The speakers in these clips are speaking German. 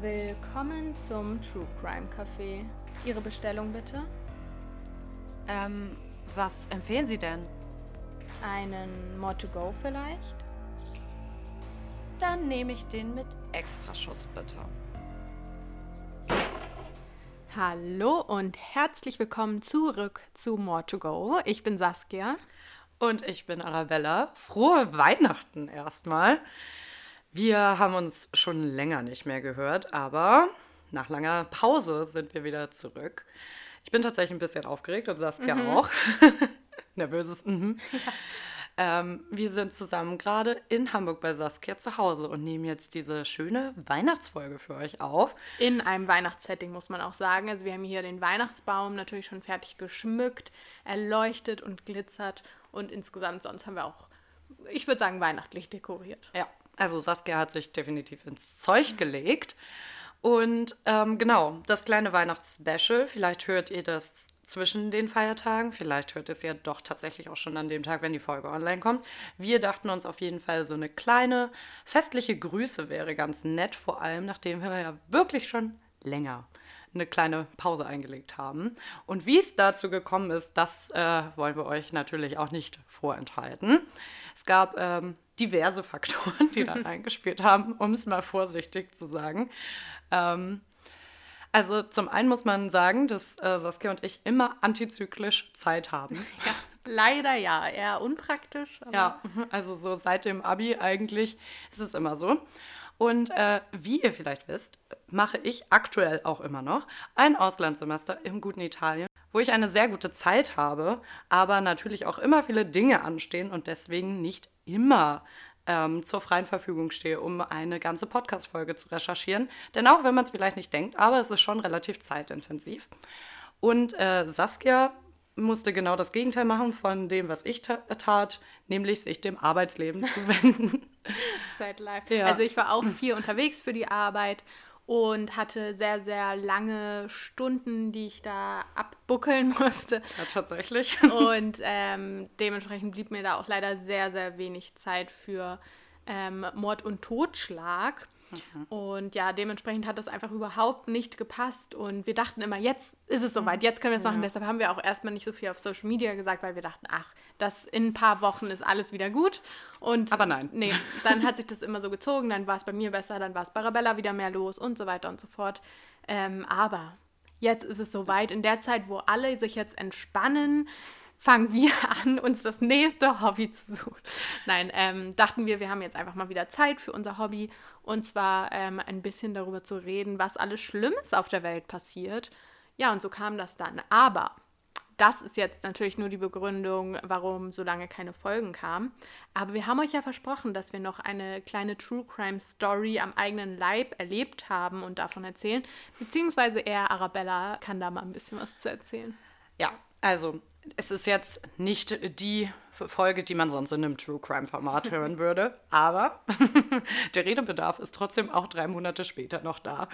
Willkommen zum True Crime Café. Ihre Bestellung bitte? Ähm, was empfehlen Sie denn? Einen More to Go vielleicht? Dann nehme ich den mit Extraschuss bitte. Hallo und herzlich willkommen zurück zu More to Go. Ich bin Saskia. Und ich bin Arabella. Frohe Weihnachten erstmal. Wir haben uns schon länger nicht mehr gehört, aber nach langer Pause sind wir wieder zurück. Ich bin tatsächlich ein bisschen aufgeregt und Saskia mhm. auch. Nervöses. Mhm. Ja. Ähm, wir sind zusammen gerade in Hamburg bei Saskia zu Hause und nehmen jetzt diese schöne Weihnachtsfolge für euch auf. In einem Weihnachtssetting, muss man auch sagen. Also wir haben hier den Weihnachtsbaum natürlich schon fertig geschmückt, erleuchtet und glitzert und insgesamt sonst haben wir auch, ich würde sagen, weihnachtlich dekoriert. Ja, also Saskia hat sich definitiv ins Zeug gelegt. Und ähm, genau, das kleine Weihnachtsspecial, vielleicht hört ihr das zwischen den Feiertagen, vielleicht hört es ja doch tatsächlich auch schon an dem Tag, wenn die Folge online kommt. Wir dachten uns auf jeden Fall, so eine kleine festliche Grüße wäre ganz nett, vor allem nachdem wir ja wirklich schon länger eine kleine Pause eingelegt haben. Und wie es dazu gekommen ist, das äh, wollen wir euch natürlich auch nicht vorenthalten. Es gab ähm, diverse Faktoren, die da reingespielt haben, um es mal vorsichtig zu sagen. Ähm, also zum einen muss man sagen, dass äh, Saskia und ich immer antizyklisch Zeit haben. Ja, leider ja, eher unpraktisch. ja, also so seit dem Abi eigentlich ist es immer so. Und äh, wie ihr vielleicht wisst, mache ich aktuell auch immer noch ein Auslandssemester im guten Italien, wo ich eine sehr gute Zeit habe, aber natürlich auch immer viele Dinge anstehen und deswegen nicht immer ähm, zur freien Verfügung stehe, um eine ganze Podcast-Folge zu recherchieren. Denn auch wenn man es vielleicht nicht denkt, aber es ist schon relativ zeitintensiv. Und äh, Saskia musste genau das Gegenteil machen von dem, was ich tat, nämlich sich dem Arbeitsleben zu wenden. Sad life. Ja. Also ich war auch viel unterwegs für die Arbeit und hatte sehr, sehr lange Stunden, die ich da abbuckeln musste. Ja, tatsächlich. Und ähm, dementsprechend blieb mir da auch leider sehr, sehr wenig Zeit für ähm, Mord und Totschlag. Mhm. Und ja, dementsprechend hat das einfach überhaupt nicht gepasst. Und wir dachten immer, jetzt ist es soweit, jetzt können wir es machen. Ja. Deshalb haben wir auch erstmal nicht so viel auf Social Media gesagt, weil wir dachten, ach, das in ein paar Wochen ist alles wieder gut. Und Aber nein. Nee, dann hat sich das immer so gezogen, dann war es bei mir besser, dann war es bei Arabella wieder mehr los und so weiter und so fort. Ähm, aber jetzt ist es soweit. In der Zeit, wo alle sich jetzt entspannen, fangen wir an, uns das nächste Hobby zu suchen. Nein, ähm, dachten wir, wir haben jetzt einfach mal wieder Zeit für unser Hobby und zwar ähm, ein bisschen darüber zu reden, was alles Schlimmes auf der Welt passiert. Ja, und so kam das dann. Aber das ist jetzt natürlich nur die Begründung, warum so lange keine Folgen kamen. Aber wir haben euch ja versprochen, dass wir noch eine kleine True Crime Story am eigenen Leib erlebt haben und davon erzählen. Beziehungsweise eher Arabella kann da mal ein bisschen was zu erzählen. Ja, also es ist jetzt nicht die Folge, die man sonst in einem True Crime Format hören würde, aber der Redebedarf ist trotzdem auch drei Monate später noch da.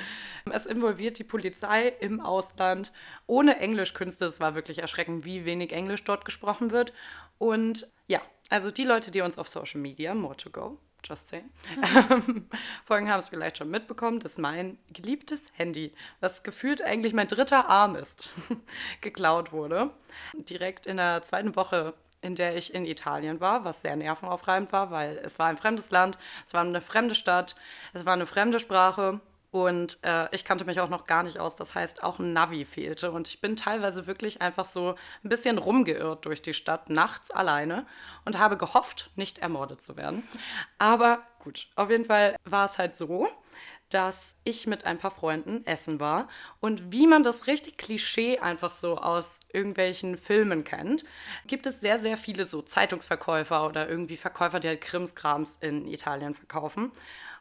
Es involviert die Polizei im Ausland ohne Englischkünste. Es war wirklich erschreckend, wie wenig Englisch dort gesprochen wird. Und ja, also die Leute, die uns auf Social Media, more to go, just saying, folgen, haben es vielleicht schon mitbekommen, dass mein geliebtes Handy, was gefühlt eigentlich mein dritter Arm ist, geklaut wurde. Direkt in der zweiten Woche in der ich in Italien war, was sehr nervenaufreibend war, weil es war ein fremdes Land, es war eine fremde Stadt, es war eine fremde Sprache und äh, ich kannte mich auch noch gar nicht aus. Das heißt, auch ein Navi fehlte. Und ich bin teilweise wirklich einfach so ein bisschen rumgeirrt durch die Stadt, nachts alleine und habe gehofft, nicht ermordet zu werden. Aber gut, auf jeden Fall war es halt so, dass ich mit ein paar Freunden essen war. Und wie man das richtig Klischee einfach so aus irgendwelchen Filmen kennt, gibt es sehr, sehr viele so Zeitungsverkäufer oder irgendwie Verkäufer, die halt Krimskrams in Italien verkaufen.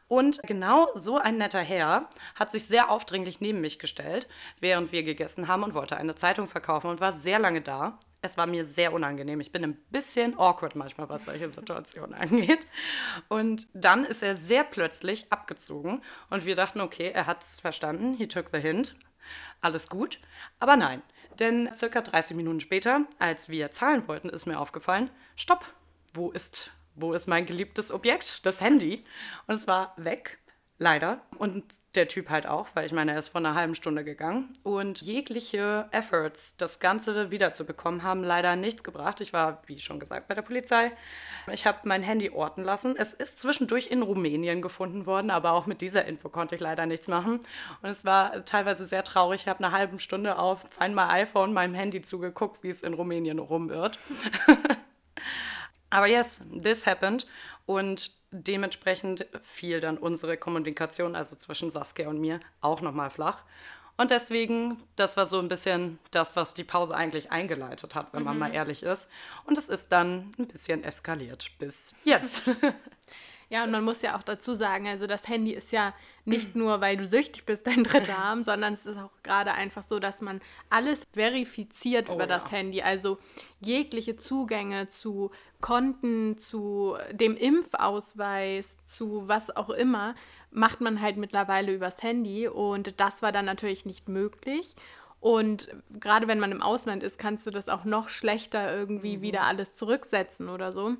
Und genau so ein netter Herr hat sich sehr aufdringlich neben mich gestellt, während wir gegessen haben und wollte eine Zeitung verkaufen und war sehr lange da. Es war mir sehr unangenehm. Ich bin ein bisschen awkward manchmal, was solche Situationen angeht. Und dann ist er sehr plötzlich abgezogen und wir dachten, okay, er hat es verstanden. He took the hint. Alles gut. Aber nein, denn circa 30 Minuten später, als wir zahlen wollten, ist mir aufgefallen, stopp, wo ist wo ist mein geliebtes Objekt, das Handy? Und es war weg, leider. Und der Typ halt auch, weil ich meine, er ist vor einer halben Stunde gegangen. Und jegliche Efforts, das Ganze wiederzubekommen, haben leider nichts gebracht. Ich war, wie schon gesagt, bei der Polizei. Ich habe mein Handy orten lassen. Es ist zwischendurch in Rumänien gefunden worden, aber auch mit dieser Info konnte ich leider nichts machen. Und es war teilweise sehr traurig. Ich habe eine halbe Stunde auf einmal iPhone meinem Handy zugeguckt, wie es in Rumänien rumirrt. aber yes, this happened. Und dementsprechend fiel dann unsere Kommunikation, also zwischen Saskia und mir, auch nochmal flach. Und deswegen, das war so ein bisschen das, was die Pause eigentlich eingeleitet hat, wenn man mhm. mal ehrlich ist. Und es ist dann ein bisschen eskaliert bis jetzt. Ja, und man muss ja auch dazu sagen, also das Handy ist ja nicht nur, weil du süchtig bist, dein dritter Arm, sondern es ist auch gerade einfach so, dass man alles verifiziert oh, über das ja. Handy. Also jegliche Zugänge zu Konten, zu dem Impfausweis, zu was auch immer, macht man halt mittlerweile übers Handy. Und das war dann natürlich nicht möglich. Und gerade wenn man im Ausland ist, kannst du das auch noch schlechter irgendwie mhm. wieder alles zurücksetzen oder so.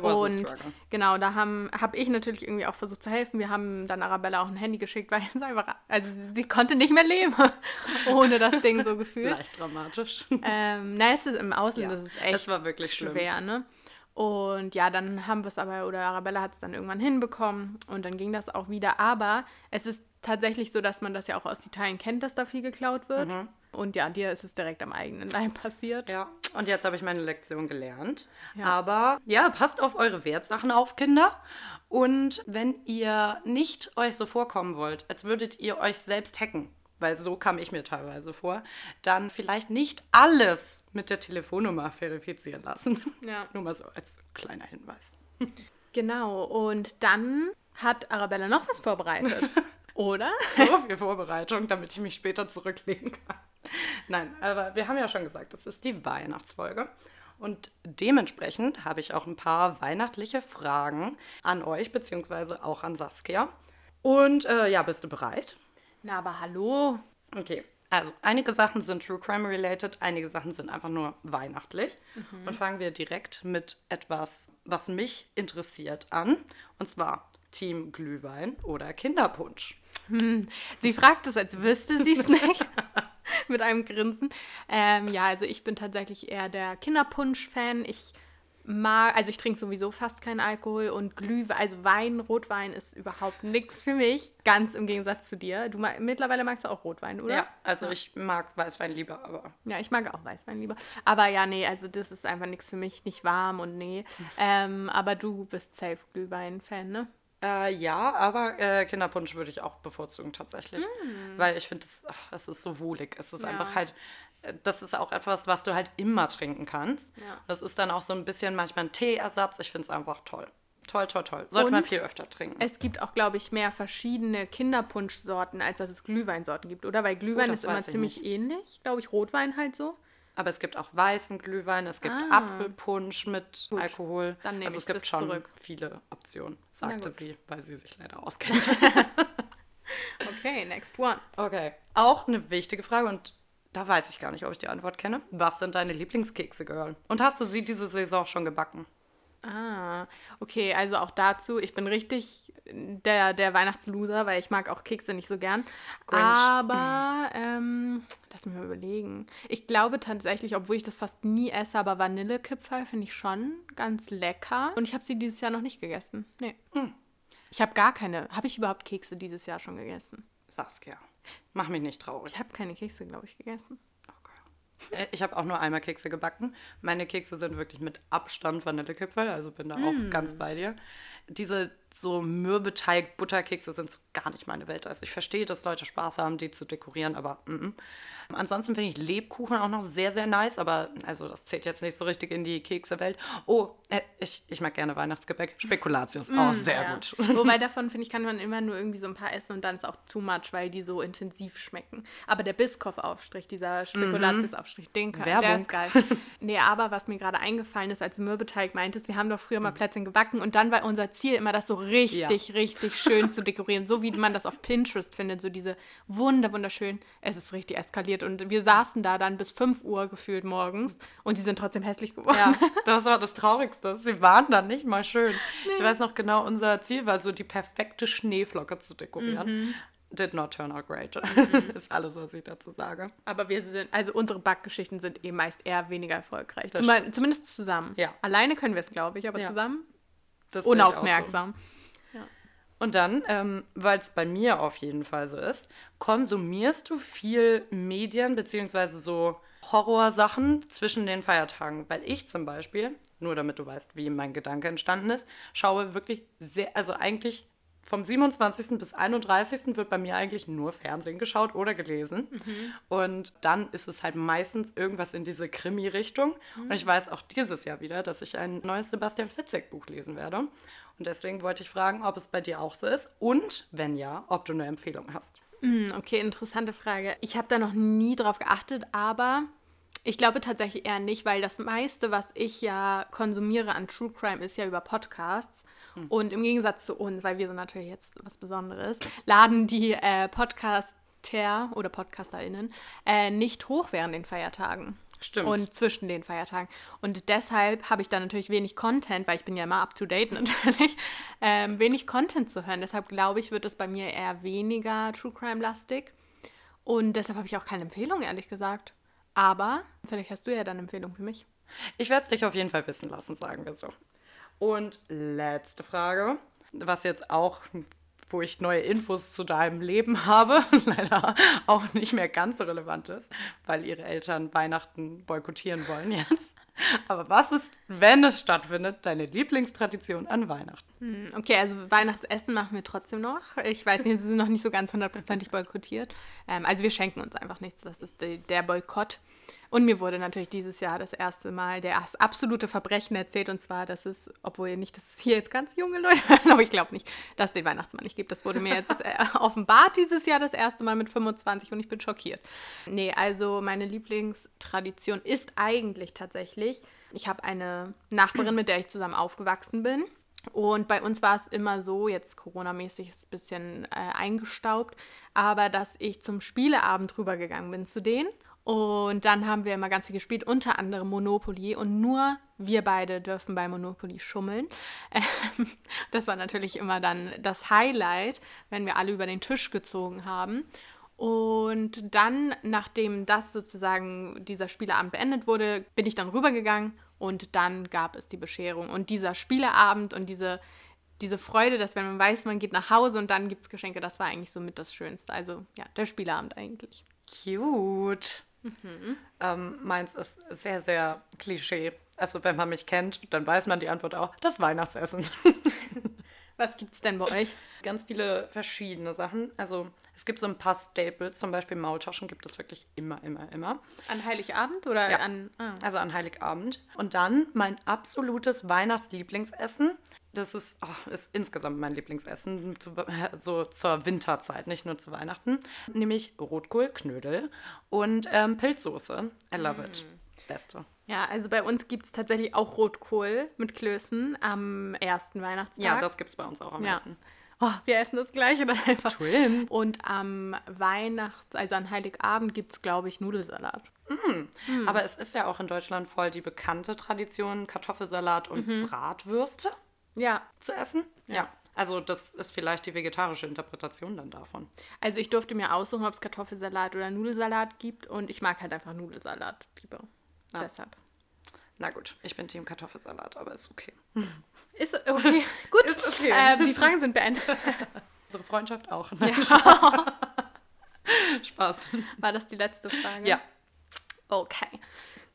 Und genau, da habe hab ich natürlich irgendwie auch versucht zu helfen. Wir haben dann Arabella auch ein Handy geschickt, weil es einfach, also sie konnte nicht mehr leben ohne das Ding so gefühlt. Leicht dramatisch. Ähm, na, es ist im Ausland, ja, das ist echt das war wirklich schwer, schlimm. ne? Und ja, dann haben wir es aber, oder Arabella hat es dann irgendwann hinbekommen und dann ging das auch wieder. Aber es ist tatsächlich so, dass man das ja auch aus Italien kennt, dass da viel geklaut wird. Mhm. Und ja, dir ist es direkt am eigenen Leib passiert. Ja, und jetzt habe ich meine Lektion gelernt. Ja. Aber ja, passt auf eure Wertsachen auf, Kinder. Und wenn ihr nicht euch so vorkommen wollt, als würdet ihr euch selbst hacken, weil so kam ich mir teilweise vor, dann vielleicht nicht alles mit der Telefonnummer verifizieren lassen. Ja. Nur mal so als kleiner Hinweis. Genau, und dann hat Arabella noch was vorbereitet. Oder? So viel Vorbereitung, damit ich mich später zurücklegen kann. Nein, aber wir haben ja schon gesagt, es ist die Weihnachtsfolge. Und dementsprechend habe ich auch ein paar weihnachtliche Fragen an euch, beziehungsweise auch an Saskia. Und äh, ja, bist du bereit? Na, aber hallo. Okay, also einige Sachen sind True Crime related, einige Sachen sind einfach nur weihnachtlich. Mhm. Und fangen wir direkt mit etwas, was mich interessiert an. Und zwar Team Glühwein oder Kinderpunsch. Hm. Sie fragt es, als wüsste sie es nicht. Mit einem Grinsen. Ähm, ja, also ich bin tatsächlich eher der Kinderpunsch-Fan. Ich mag, also ich trinke sowieso fast keinen Alkohol und Glühwein, also Wein, Rotwein ist überhaupt nichts für mich. Ganz im Gegensatz zu dir. Du mittlerweile magst du auch Rotwein, oder? Ja, also ja. ich mag Weißwein lieber, aber. Ja, ich mag auch Weißwein lieber. Aber ja, nee, also das ist einfach nichts für mich, nicht warm und nee. Ähm, aber du bist safe Glühwein-Fan, ne? Äh, ja, aber äh, Kinderpunsch würde ich auch bevorzugen tatsächlich. Mm. Weil ich finde, es ist so wohlig. Es ist ja. einfach halt, äh, das ist auch etwas, was du halt immer trinken kannst. Ja. Das ist dann auch so ein bisschen manchmal ein Teeersatz. Ich finde es einfach toll. Toll, toll, toll. Sollte Und man viel öfter trinken. Es gibt auch, glaube ich, mehr verschiedene Kinderpunschsorten, als dass es Glühweinsorten gibt, oder? Weil Glühwein oh, ist immer ziemlich nicht. ähnlich. Glaube ich, Rotwein halt so. Aber es gibt auch weißen Glühwein, es gibt ah. Apfelpunsch mit Gut. Alkohol. Dann nehme also es gibt schon zurück. viele Optionen, sagte sie, weil sie sich leider auskennt. okay, next one. Okay, auch eine wichtige Frage und da weiß ich gar nicht, ob ich die Antwort kenne. Was sind deine Lieblingskekse, Girl? Und hast du sie diese Saison schon gebacken? Ah, okay, also auch dazu, ich bin richtig der, der Weihnachtsloser, weil ich mag auch Kekse nicht so gern. Grinch. Aber, ähm, lass mich mal überlegen. Ich glaube tatsächlich, obwohl ich das fast nie esse, aber Vanillekipferl finde ich schon ganz lecker. Und ich habe sie dieses Jahr noch nicht gegessen. Nee. Hm. Ich habe gar keine. Habe ich überhaupt Kekse dieses Jahr schon gegessen? Saskia, mach mich nicht traurig. Ich habe keine Kekse, glaube ich, gegessen. Äh, ich habe auch nur einmal Kekse gebacken. Meine Kekse sind wirklich mit Abstand Vanillekipferl, also bin da auch mm. ganz bei dir. Diese so Mürbeteig-Butterkekse sind gar nicht meine Welt. Also ich verstehe, dass Leute Spaß haben, die zu dekorieren, aber mm -mm. ansonsten finde ich Lebkuchen auch noch sehr, sehr nice, aber also das zählt jetzt nicht so richtig in die Keksewelt. Oh, äh, ich, ich mag gerne Weihnachtsgebäck. Spekulatius, mm, auch sehr ja. gut. Wobei davon, finde ich, kann man immer nur irgendwie so ein paar essen und dann ist auch too much, weil die so intensiv schmecken. Aber der Biskoff-Aufstrich, dieser Spekulatius-Aufstrich, den kann, der ist geil. nee, aber was mir gerade eingefallen ist, als du Mürbeteig meintest, wir haben doch früher mal mhm. Plätzchen gebacken und dann war unser Ziel immer, das so richtig, ja. richtig schön zu dekorieren. So wie man das auf Pinterest findet. So diese wunder, wunderschön. Es ist richtig eskaliert. Und wir saßen da dann bis 5 Uhr gefühlt morgens und die sind trotzdem hässlich geworden. Ja, das war das Traurigste. Sie waren dann nicht mal schön. Nee. Ich weiß noch genau, unser Ziel war so, die perfekte Schneeflocke zu dekorieren. Mhm. did not turn out great. ist alles, was ich dazu sage. Aber wir sind, also unsere Backgeschichten sind eh meist eher weniger erfolgreich. Das Zum, zumindest zusammen. Ja. Alleine können wir es, glaube ich, aber Ja. zusammen Das so. unaufmerksam. Und dann, ähm, weil es bei mir auf jeden Fall so ist, konsumierst du viel Medien beziehungsweise so Horrorsachen zwischen den Feiertagen? Weil ich zum Beispiel, nur damit du weißt, wie mein Gedanke entstanden ist, schaue wirklich sehr, also eigentlich vom 27. bis 31. wird bei mir eigentlich nur Fernsehen geschaut oder gelesen. Und dann ist es halt meistens irgendwas in diese Krimi-Richtung. Und ich weiß auch dieses Jahr wieder, dass ich ein neues Sebastian Fitzek-Buch lesen werde. Und deswegen wollte ich fragen, ob es bei dir auch so ist und wenn ja, ob du eine Empfehlung hast. Hm, okay, interessante Frage. Ich habe da noch nie drauf geachtet, aber ich glaube tatsächlich eher nicht, weil das meiste, was ich ja konsumiere an True Crime, ist ja über Podcasts. Und im Gegensatz zu uns, weil wir sind natürlich jetzt was Besonderes, laden die äh, Podcaster oder PodcasterInnen äh, nicht hoch während den Feiertagen. Stimmt. Und zwischen den Feiertagen. Und deshalb habe ich da natürlich wenig Content, weil ich bin ja immer up to date natürlich, ähm, wenig Content zu hören. Deshalb glaube ich, wird es bei mir eher weniger True Crime-lastig. Und deshalb habe ich auch keine Empfehlung, ehrlich gesagt. Aber vielleicht hast du ja dann Empfehlung für mich. Ich werde es dich auf jeden Fall wissen lassen, sagen wir so. Und letzte Frage, was jetzt auch, wo ich neue Infos zu deinem Leben habe, leider auch nicht mehr ganz so relevant ist, weil ihre Eltern Weihnachten boykottieren wollen jetzt. Aber was ist, wenn es stattfindet, deine Lieblingstradition an Weihnachten? Hm, Okay, also Weihnachtsessen machen wir trotzdem noch. Ich weiß nicht, sie sind noch nicht so ganz hundertprozentig boykottiert. Ähm, also wir schenken uns einfach nichts. Das ist die, der Boykott. Und mir wurde natürlich dieses Jahr das erste Mal der as- absolute Verbrechen erzählt. Und zwar, dass es, obwohl nicht, dass es hier jetzt ganz junge Leute aber ich glaube nicht, dass es den Weihnachtsmann nicht gibt. Das wurde mir jetzt äh, offenbart dieses Jahr das erste Mal mit 25 und ich bin schockiert. Nee, also meine Lieblingstradition ist eigentlich tatsächlich, ich habe eine Nachbarin, mit der ich zusammen aufgewachsen bin. Und bei uns war es immer so, jetzt Corona-mäßig ist ein bisschen äh, eingestaubt, aber dass ich zum Spieleabend rübergegangen bin zu denen. Und dann haben wir immer ganz viel gespielt, unter anderem Monopoly. Und nur wir beide dürfen bei Monopoly schummeln. Ähm, das war natürlich immer dann das Highlight, wenn wir alle über den Tisch gezogen haben. Und dann, nachdem das sozusagen dieser Spieleabend beendet wurde, bin ich dann rübergegangen und dann gab es die Bescherung. Und dieser Spieleabend und diese, diese Freude, dass wenn man weiß, man geht nach Hause und dann gibt es Geschenke, das war eigentlich so mit das Schönste. Also ja, der Spieleabend eigentlich. Cute. Ähm, meins ist sehr, sehr Klischee. Also wenn man mich kennt, dann weiß man die Antwort auch. Das Weihnachtsessen. Was gibt's denn bei euch? Ganz viele verschiedene Sachen. Also es gibt so ein paar Staples, zum Beispiel Maultaschen gibt es wirklich immer, immer, immer. An Heiligabend oder Ja. an. Ah. Also an Heiligabend. Und dann mein absolutes Weihnachtslieblingsessen. Das ist, oh, ist insgesamt mein Lieblingsessen, zu, so zur Winterzeit, nicht nur zu Weihnachten. Nämlich Rotkohl, und ähm, Pilzsoße. I love it. Beste. Ja, also bei uns gibt es tatsächlich auch Rotkohl mit Klößen am ersten Weihnachtstag. Ja, das gibt es bei uns auch am Ja. meisten. Oh, wir essen das gleiche dann einfach. Twin. Und am Weihnachts-, also an Heiligabend gibt es, glaube ich, Nudelsalat. Aber es ist ja auch in Deutschland voll die bekannte Tradition, Kartoffelsalat und Bratwürste Ja, zu essen. Ja. Also das ist vielleicht die vegetarische Interpretation dann davon. also ich durfte mir aussuchen, ob es Kartoffelsalat oder Nudelsalat gibt und ich mag halt einfach Nudelsalat lieber. Ja. Deshalb. Na gut, ich bin Team Kartoffelsalat, aber ist okay. Ist okay. Gut. Ist okay. Äh, die Fragen sind beendet. Unsere Freundschaft auch. Ne? Ja. Spaß. War das die letzte Frage? Ja. Okay.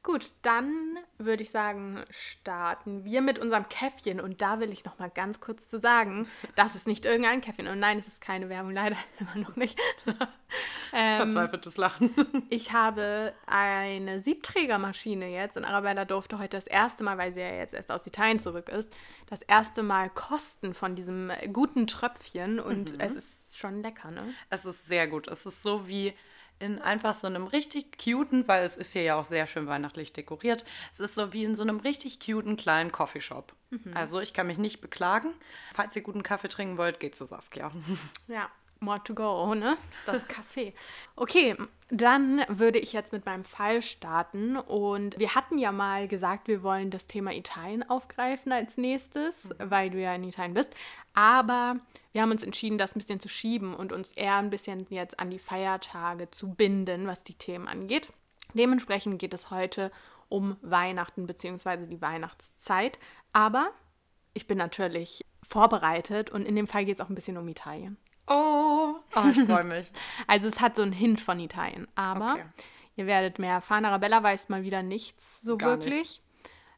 Gut, dann würde ich sagen, starten wir mit unserem Käffchen. Und da will ich noch mal ganz kurz zu sagen, das ist nicht irgendein Käffchen. Und nein, es ist keine Werbung, leider immer noch nicht. ähm, Verzweifeltes Lachen. ich habe eine Siebträgermaschine jetzt und Arabella durfte heute das erste Mal, weil sie ja jetzt erst aus Italien zurück ist, das erste Mal kosten von diesem guten Tröpfchen. Und es ist schon lecker, ne? Es ist sehr gut. Es ist so wie in einfach so einem richtig cuten, weil es ist hier ja auch sehr schön weihnachtlich dekoriert. Es ist so wie in so einem richtig cuten kleinen Coffeeshop. Also ich kann mich nicht beklagen. Falls ihr guten Kaffee trinken wollt, geht zu Saskia. Ja, more to go, ne? Das Café. Okay, dann würde ich jetzt mit meinem Fall starten. Und wir hatten ja mal gesagt, wir wollen das Thema Italien aufgreifen als nächstes, mhm. weil du ja in Italien bist. Aber wir haben uns entschieden, das ein bisschen zu schieben und uns eher ein bisschen jetzt an die Feiertage zu binden, was die Themen angeht. Dementsprechend geht es heute um Weihnachten bzw. die Weihnachtszeit. Aber ich bin natürlich vorbereitet und in dem Fall geht es auch ein bisschen um Italien. Oh, oh ich freue mich. also es hat so einen Hint von Italien, aber okay. ihr werdet mehr erfahren. Arabella weiß mal wieder nichts so Gar wirklich. Nichts.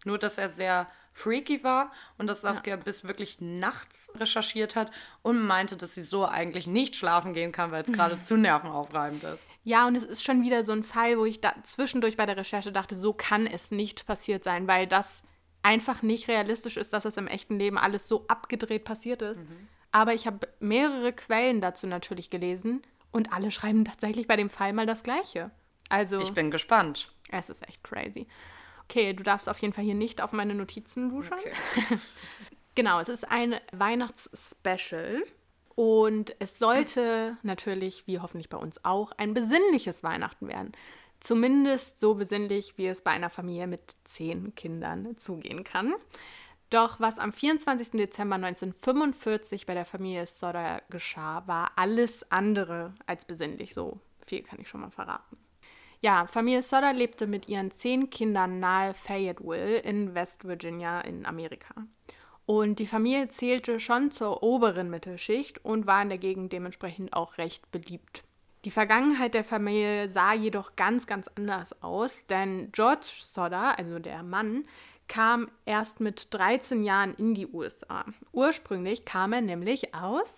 Nur, dass er sehr freaky war und dass Saskia ja. bis wirklich nachts recherchiert hat und meinte, dass sie so eigentlich nicht schlafen gehen kann, weil es gerade zu nervenaufreibend ist. Ja, und es ist schon wieder so ein Fall, wo ich da zwischendurch bei der Recherche dachte, so kann es nicht passiert sein, weil das einfach nicht realistisch ist, dass es im echten Leben alles so abgedreht passiert ist. Mhm. Aber ich habe mehrere Quellen dazu natürlich gelesen und alle schreiben tatsächlich bei dem Fall mal das Gleiche. Also. Ich bin gespannt. Es ist echt crazy. Okay, du darfst auf jeden Fall hier nicht auf meine Notizen duschen. Okay. genau, es ist ein Weihnachtsspecial. Und es sollte natürlich, wie hoffentlich bei uns auch, ein besinnliches Weihnachten werden. Zumindest so besinnlich, wie es bei einer Familie mit zehn Kindern zugehen kann. Doch was am 24. Dezember 1945 bei der Familie Sodder geschah, war alles andere als besinnlich. So viel kann ich schon mal verraten. Ja, Familie Sodder lebte mit ihren zehn Kindern nahe Fayetteville in West Virginia in Amerika. Und die Familie zählte schon zur oberen Mittelschicht und war in der Gegend dementsprechend auch recht beliebt. Die Vergangenheit der Familie sah jedoch ganz, ganz anders aus, denn George Sodder, also der Mann, kam erst mit 13 Jahren in die USA. Ursprünglich kam er nämlich aus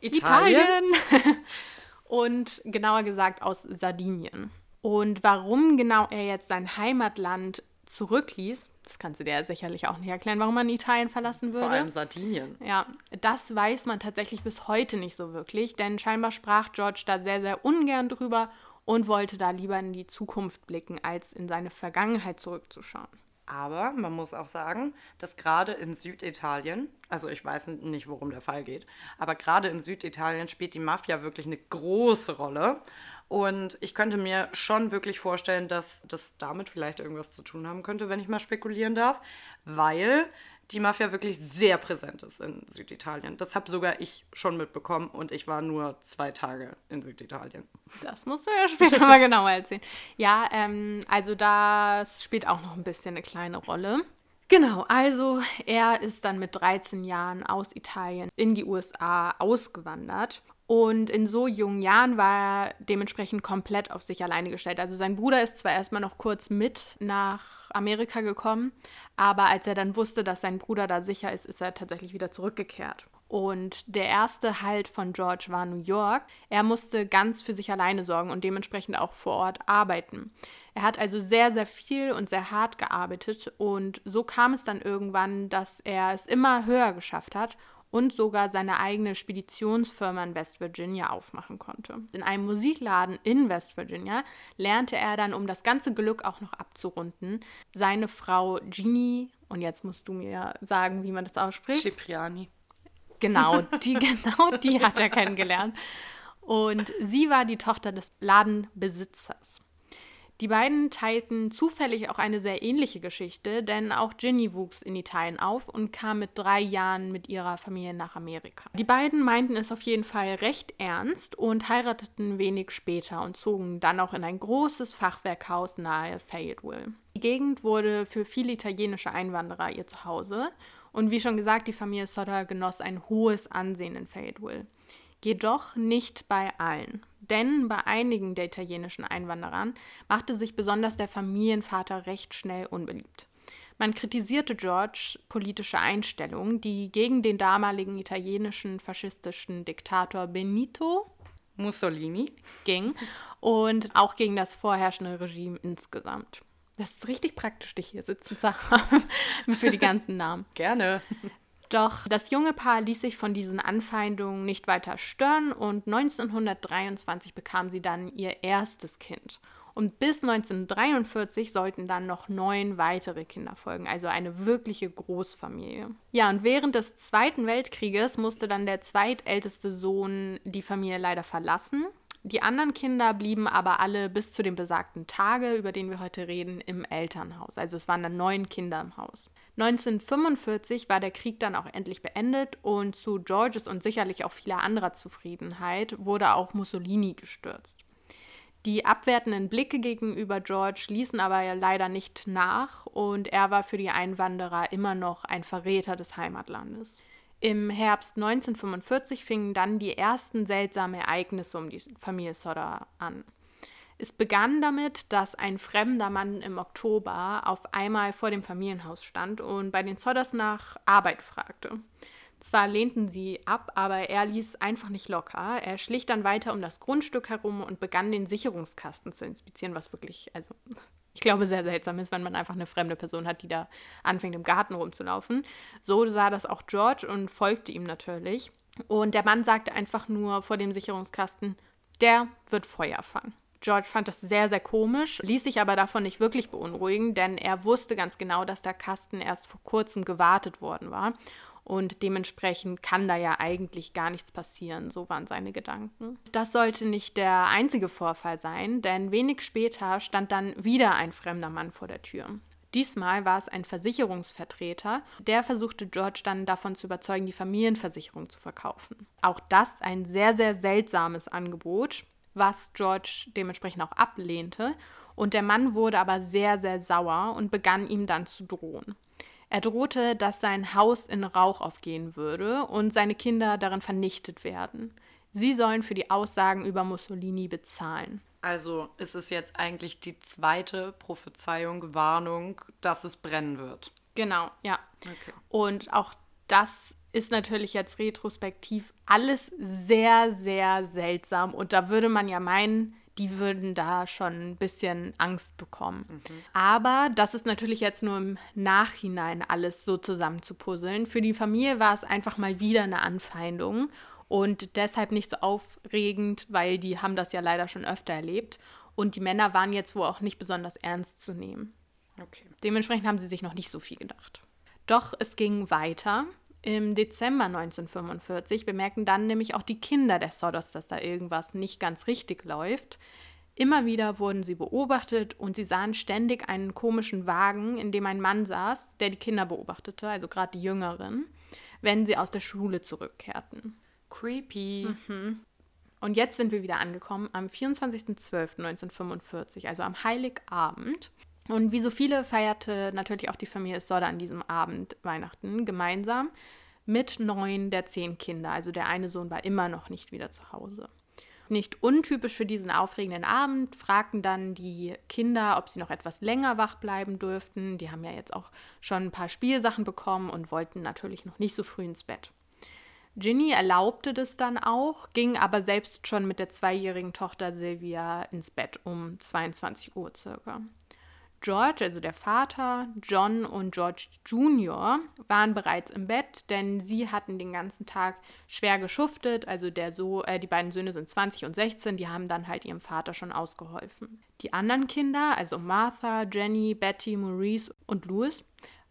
Italien, Italien. und genauer gesagt aus Sardinien. Und warum genau er jetzt sein Heimatland zurückließ, das kannst du dir ja sicherlich auch nicht erklären, warum man Italien verlassen würde. Vor allem Sardinien. Ja, das weiß man tatsächlich bis heute nicht so wirklich, denn scheinbar sprach George da sehr, sehr ungern drüber und wollte da lieber in die Zukunft blicken, als in seine Vergangenheit zurückzuschauen. Aber man muss auch sagen, dass gerade in Süditalien, also ich weiß nicht, worum der Fall geht, aber gerade in Süditalien spielt die Mafia wirklich eine große Rolle. Und ich könnte mir schon wirklich vorstellen, dass das damit vielleicht irgendwas zu tun haben könnte, wenn ich mal spekulieren darf, weil die Mafia wirklich sehr präsent ist in Süditalien. Das habe sogar ich schon mitbekommen und ich war nur zwei Tage in Süditalien. Das musst du ja später mal genauer erzählen. Ja, ähm, also das spielt auch noch ein bisschen eine kleine Rolle. Genau, also er ist dann mit 13 Jahren aus Italien in die USA ausgewandert und in so jungen Jahren war er dementsprechend komplett auf sich alleine gestellt. Also sein Bruder ist zwar erstmal noch kurz mit nach Amerika gekommen, aber als er dann wusste, dass sein Bruder da sicher ist, ist er tatsächlich wieder zurückgekehrt. Und der erste Halt von George war New York. Er musste ganz für sich alleine sorgen und dementsprechend auch vor Ort arbeiten. Er hat also sehr, sehr viel und sehr hart gearbeitet und so kam es dann irgendwann, dass er es immer höher geschafft hat und sogar seine eigene Speditionsfirma in West Virginia aufmachen konnte. In einem Musikladen in West Virginia lernte er dann, um das ganze Glück auch noch abzurunden, seine Frau Jeannie, und jetzt musst du mir sagen, wie man das ausspricht. Cipriani. Genau, die, genau die hat er kennengelernt. Und sie war die Tochter des Ladenbesitzers. Die beiden teilten zufällig auch eine sehr ähnliche Geschichte, denn auch Ginny wuchs in Italien auf und kam mit drei Jahren mit ihrer Familie nach Amerika. Die beiden meinten es auf jeden Fall recht ernst und heirateten wenig später und zogen dann auch in ein großes Fachwerkhaus nahe Fayetteville. Die Gegend wurde für viele italienische Einwanderer ihr Zuhause und wie schon gesagt, die Familie Sotter genoss ein hohes Ansehen in Fayetteville. Jedoch nicht bei allen. Denn bei einigen der italienischen Einwanderern machte sich besonders der Familienvater recht schnell unbeliebt. Man kritisierte George politische Einstellungen, die gegen den damaligen italienischen faschistischen Diktator Benito Mussolini ging und auch gegen das vorherrschende Regime insgesamt. Das ist richtig praktisch, dich hier sitzen zu haben für die ganzen Namen. Gerne. Doch das junge Paar ließ sich von diesen Anfeindungen nicht weiter stören und 1923 bekam sie dann ihr erstes Kind. Und bis 1943 sollten dann noch neun weitere Kinder folgen, also eine wirkliche Großfamilie. Ja, und während des Zweiten Weltkrieges musste dann der zweitälteste Sohn die Familie leider verlassen. Die anderen Kinder blieben aber alle bis zu dem besagten Tage, über den wir heute reden, im Elternhaus. Also es waren dann neun Kinder im Haus. 1945 war der Krieg dann auch endlich beendet und zu Georges und sicherlich auch vieler anderer Zufriedenheit wurde auch Mussolini gestürzt. Die abwertenden Blicke gegenüber George ließen aber leider nicht nach und er war für die Einwanderer immer noch ein Verräter des Heimatlandes. Im Herbst 1945 fingen dann die ersten seltsamen Ereignisse um die Familie Sodder an. Es begann damit, dass ein fremder Mann im Oktober auf einmal vor dem Familienhaus stand und bei den Sodders nach Arbeit fragte. Zwar lehnten sie ab, aber er ließ einfach nicht locker. Er schlich dann weiter um das Grundstück herum und begann den Sicherungskasten zu inspizieren, was wirklich, also ich glaube, sehr seltsam ist, wenn man einfach eine fremde Person hat, die da anfängt, im Garten rumzulaufen. So sah das auch George und folgte ihm natürlich. Und der Mann sagte einfach nur vor dem Sicherungskasten, der wird Feuer fangen. George fand das sehr, sehr komisch, ließ sich aber davon nicht wirklich beunruhigen, denn er wusste ganz genau, dass der Kasten erst vor kurzem gewartet worden war und dementsprechend kann da ja eigentlich gar nichts passieren. So waren seine Gedanken. Das sollte nicht der einzige Vorfall sein, denn wenig später stand dann wieder ein fremder Mann vor der Tür. Diesmal war es ein Versicherungsvertreter, der versuchte George dann davon zu überzeugen, die Familienversicherung zu verkaufen. Auch das ein sehr, sehr seltsames Angebot, was George dementsprechend auch ablehnte. Und der Mann wurde aber sehr, sehr sauer und begann ihm dann zu drohen. Er drohte, dass sein Haus in Rauch aufgehen würde und seine Kinder darin vernichtet werden. Sie sollen für die Aussagen über Mussolini bezahlen. Also ist es jetzt eigentlich die zweite Prophezeiung, Warnung, dass es brennen wird. Genau, ja. Okay. Und auch das ist natürlich jetzt retrospektiv alles sehr, sehr seltsam. Und da würde man ja meinen, die würden da schon ein bisschen Angst bekommen. Mhm. Aber das ist natürlich jetzt nur im Nachhinein alles so zusammenzupuzzeln. Für die Familie war es einfach mal wieder eine Anfeindung und deshalb nicht so aufregend, weil die haben das ja leider schon öfter erlebt. Und die Männer waren jetzt wohl auch nicht besonders ernst zu nehmen. Okay. Dementsprechend haben sie sich noch nicht so viel gedacht. Doch es ging weiter. Im Dezember 1945 bemerken dann nämlich auch die Kinder der Sodders, dass da irgendwas nicht ganz richtig läuft. Immer wieder wurden sie beobachtet und sie sahen ständig einen komischen Wagen, in dem ein Mann saß, der die Kinder beobachtete, also gerade die Jüngeren, wenn sie aus der Schule zurückkehrten. Creepy. Mhm. Und jetzt sind wir wieder angekommen am 24.12.1945, also am Heiligabend. Und wie so viele feierte natürlich auch die Familie Sodder an diesem Abend Weihnachten gemeinsam mit neun der zehn Kinder. Also der eine Sohn war immer noch nicht wieder zu Hause. Nicht untypisch für diesen aufregenden Abend fragten dann die Kinder, ob sie noch etwas länger wach bleiben dürften. Die haben ja jetzt auch schon ein paar Spielsachen bekommen und wollten natürlich noch nicht so früh ins Bett. Ginny erlaubte das dann auch, ging aber selbst schon mit der zweijährigen Tochter Sylvia ins Bett um 22 Uhr circa. George, also der Vater, John und George Jr. waren bereits im Bett, denn sie hatten den ganzen Tag schwer geschuftet. Also der so äh, die beiden Söhne sind 20 und 16, die haben dann halt ihrem Vater schon ausgeholfen. Die anderen Kinder, also Martha, Jenny, Betty, Maurice und Louis,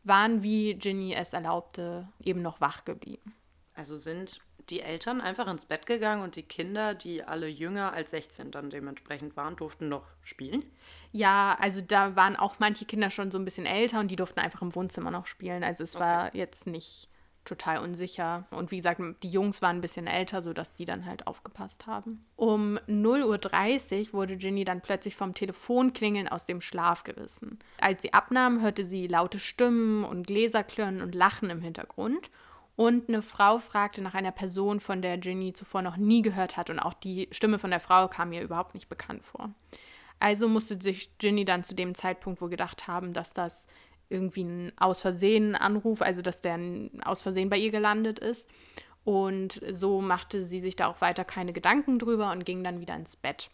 waren, wie Ginny es erlaubte, eben noch wach geblieben. Also sind die Eltern einfach ins Bett gegangen und die Kinder, die alle jünger als 16 dann dementsprechend waren, durften noch spielen? Ja, also da waren auch manche Kinder schon so ein bisschen älter und die durften einfach im Wohnzimmer noch spielen. Also es okay. war jetzt nicht total unsicher. Und wie gesagt, die Jungs waren ein bisschen älter, sodass die dann halt aufgepasst haben. Um 0.30 Uhr wurde Ginny dann plötzlich vom Telefonklingeln aus dem Schlaf gerissen. Als sie abnahm, hörte sie laute Stimmen und Gläserklirren und Lachen im Hintergrund. Und eine Frau fragte nach einer Person, von der Ginny zuvor noch nie gehört hat. Und auch die Stimme von der Frau kam ihr überhaupt nicht bekannt vor. Also musste sich Ginny dann zu dem Zeitpunkt wohl gedacht haben, dass das irgendwie ein aus Versehen Anruf, also dass der aus Versehen bei ihr gelandet ist. Und so machte sie sich da auch weiter keine Gedanken drüber und ging dann wieder ins Bett.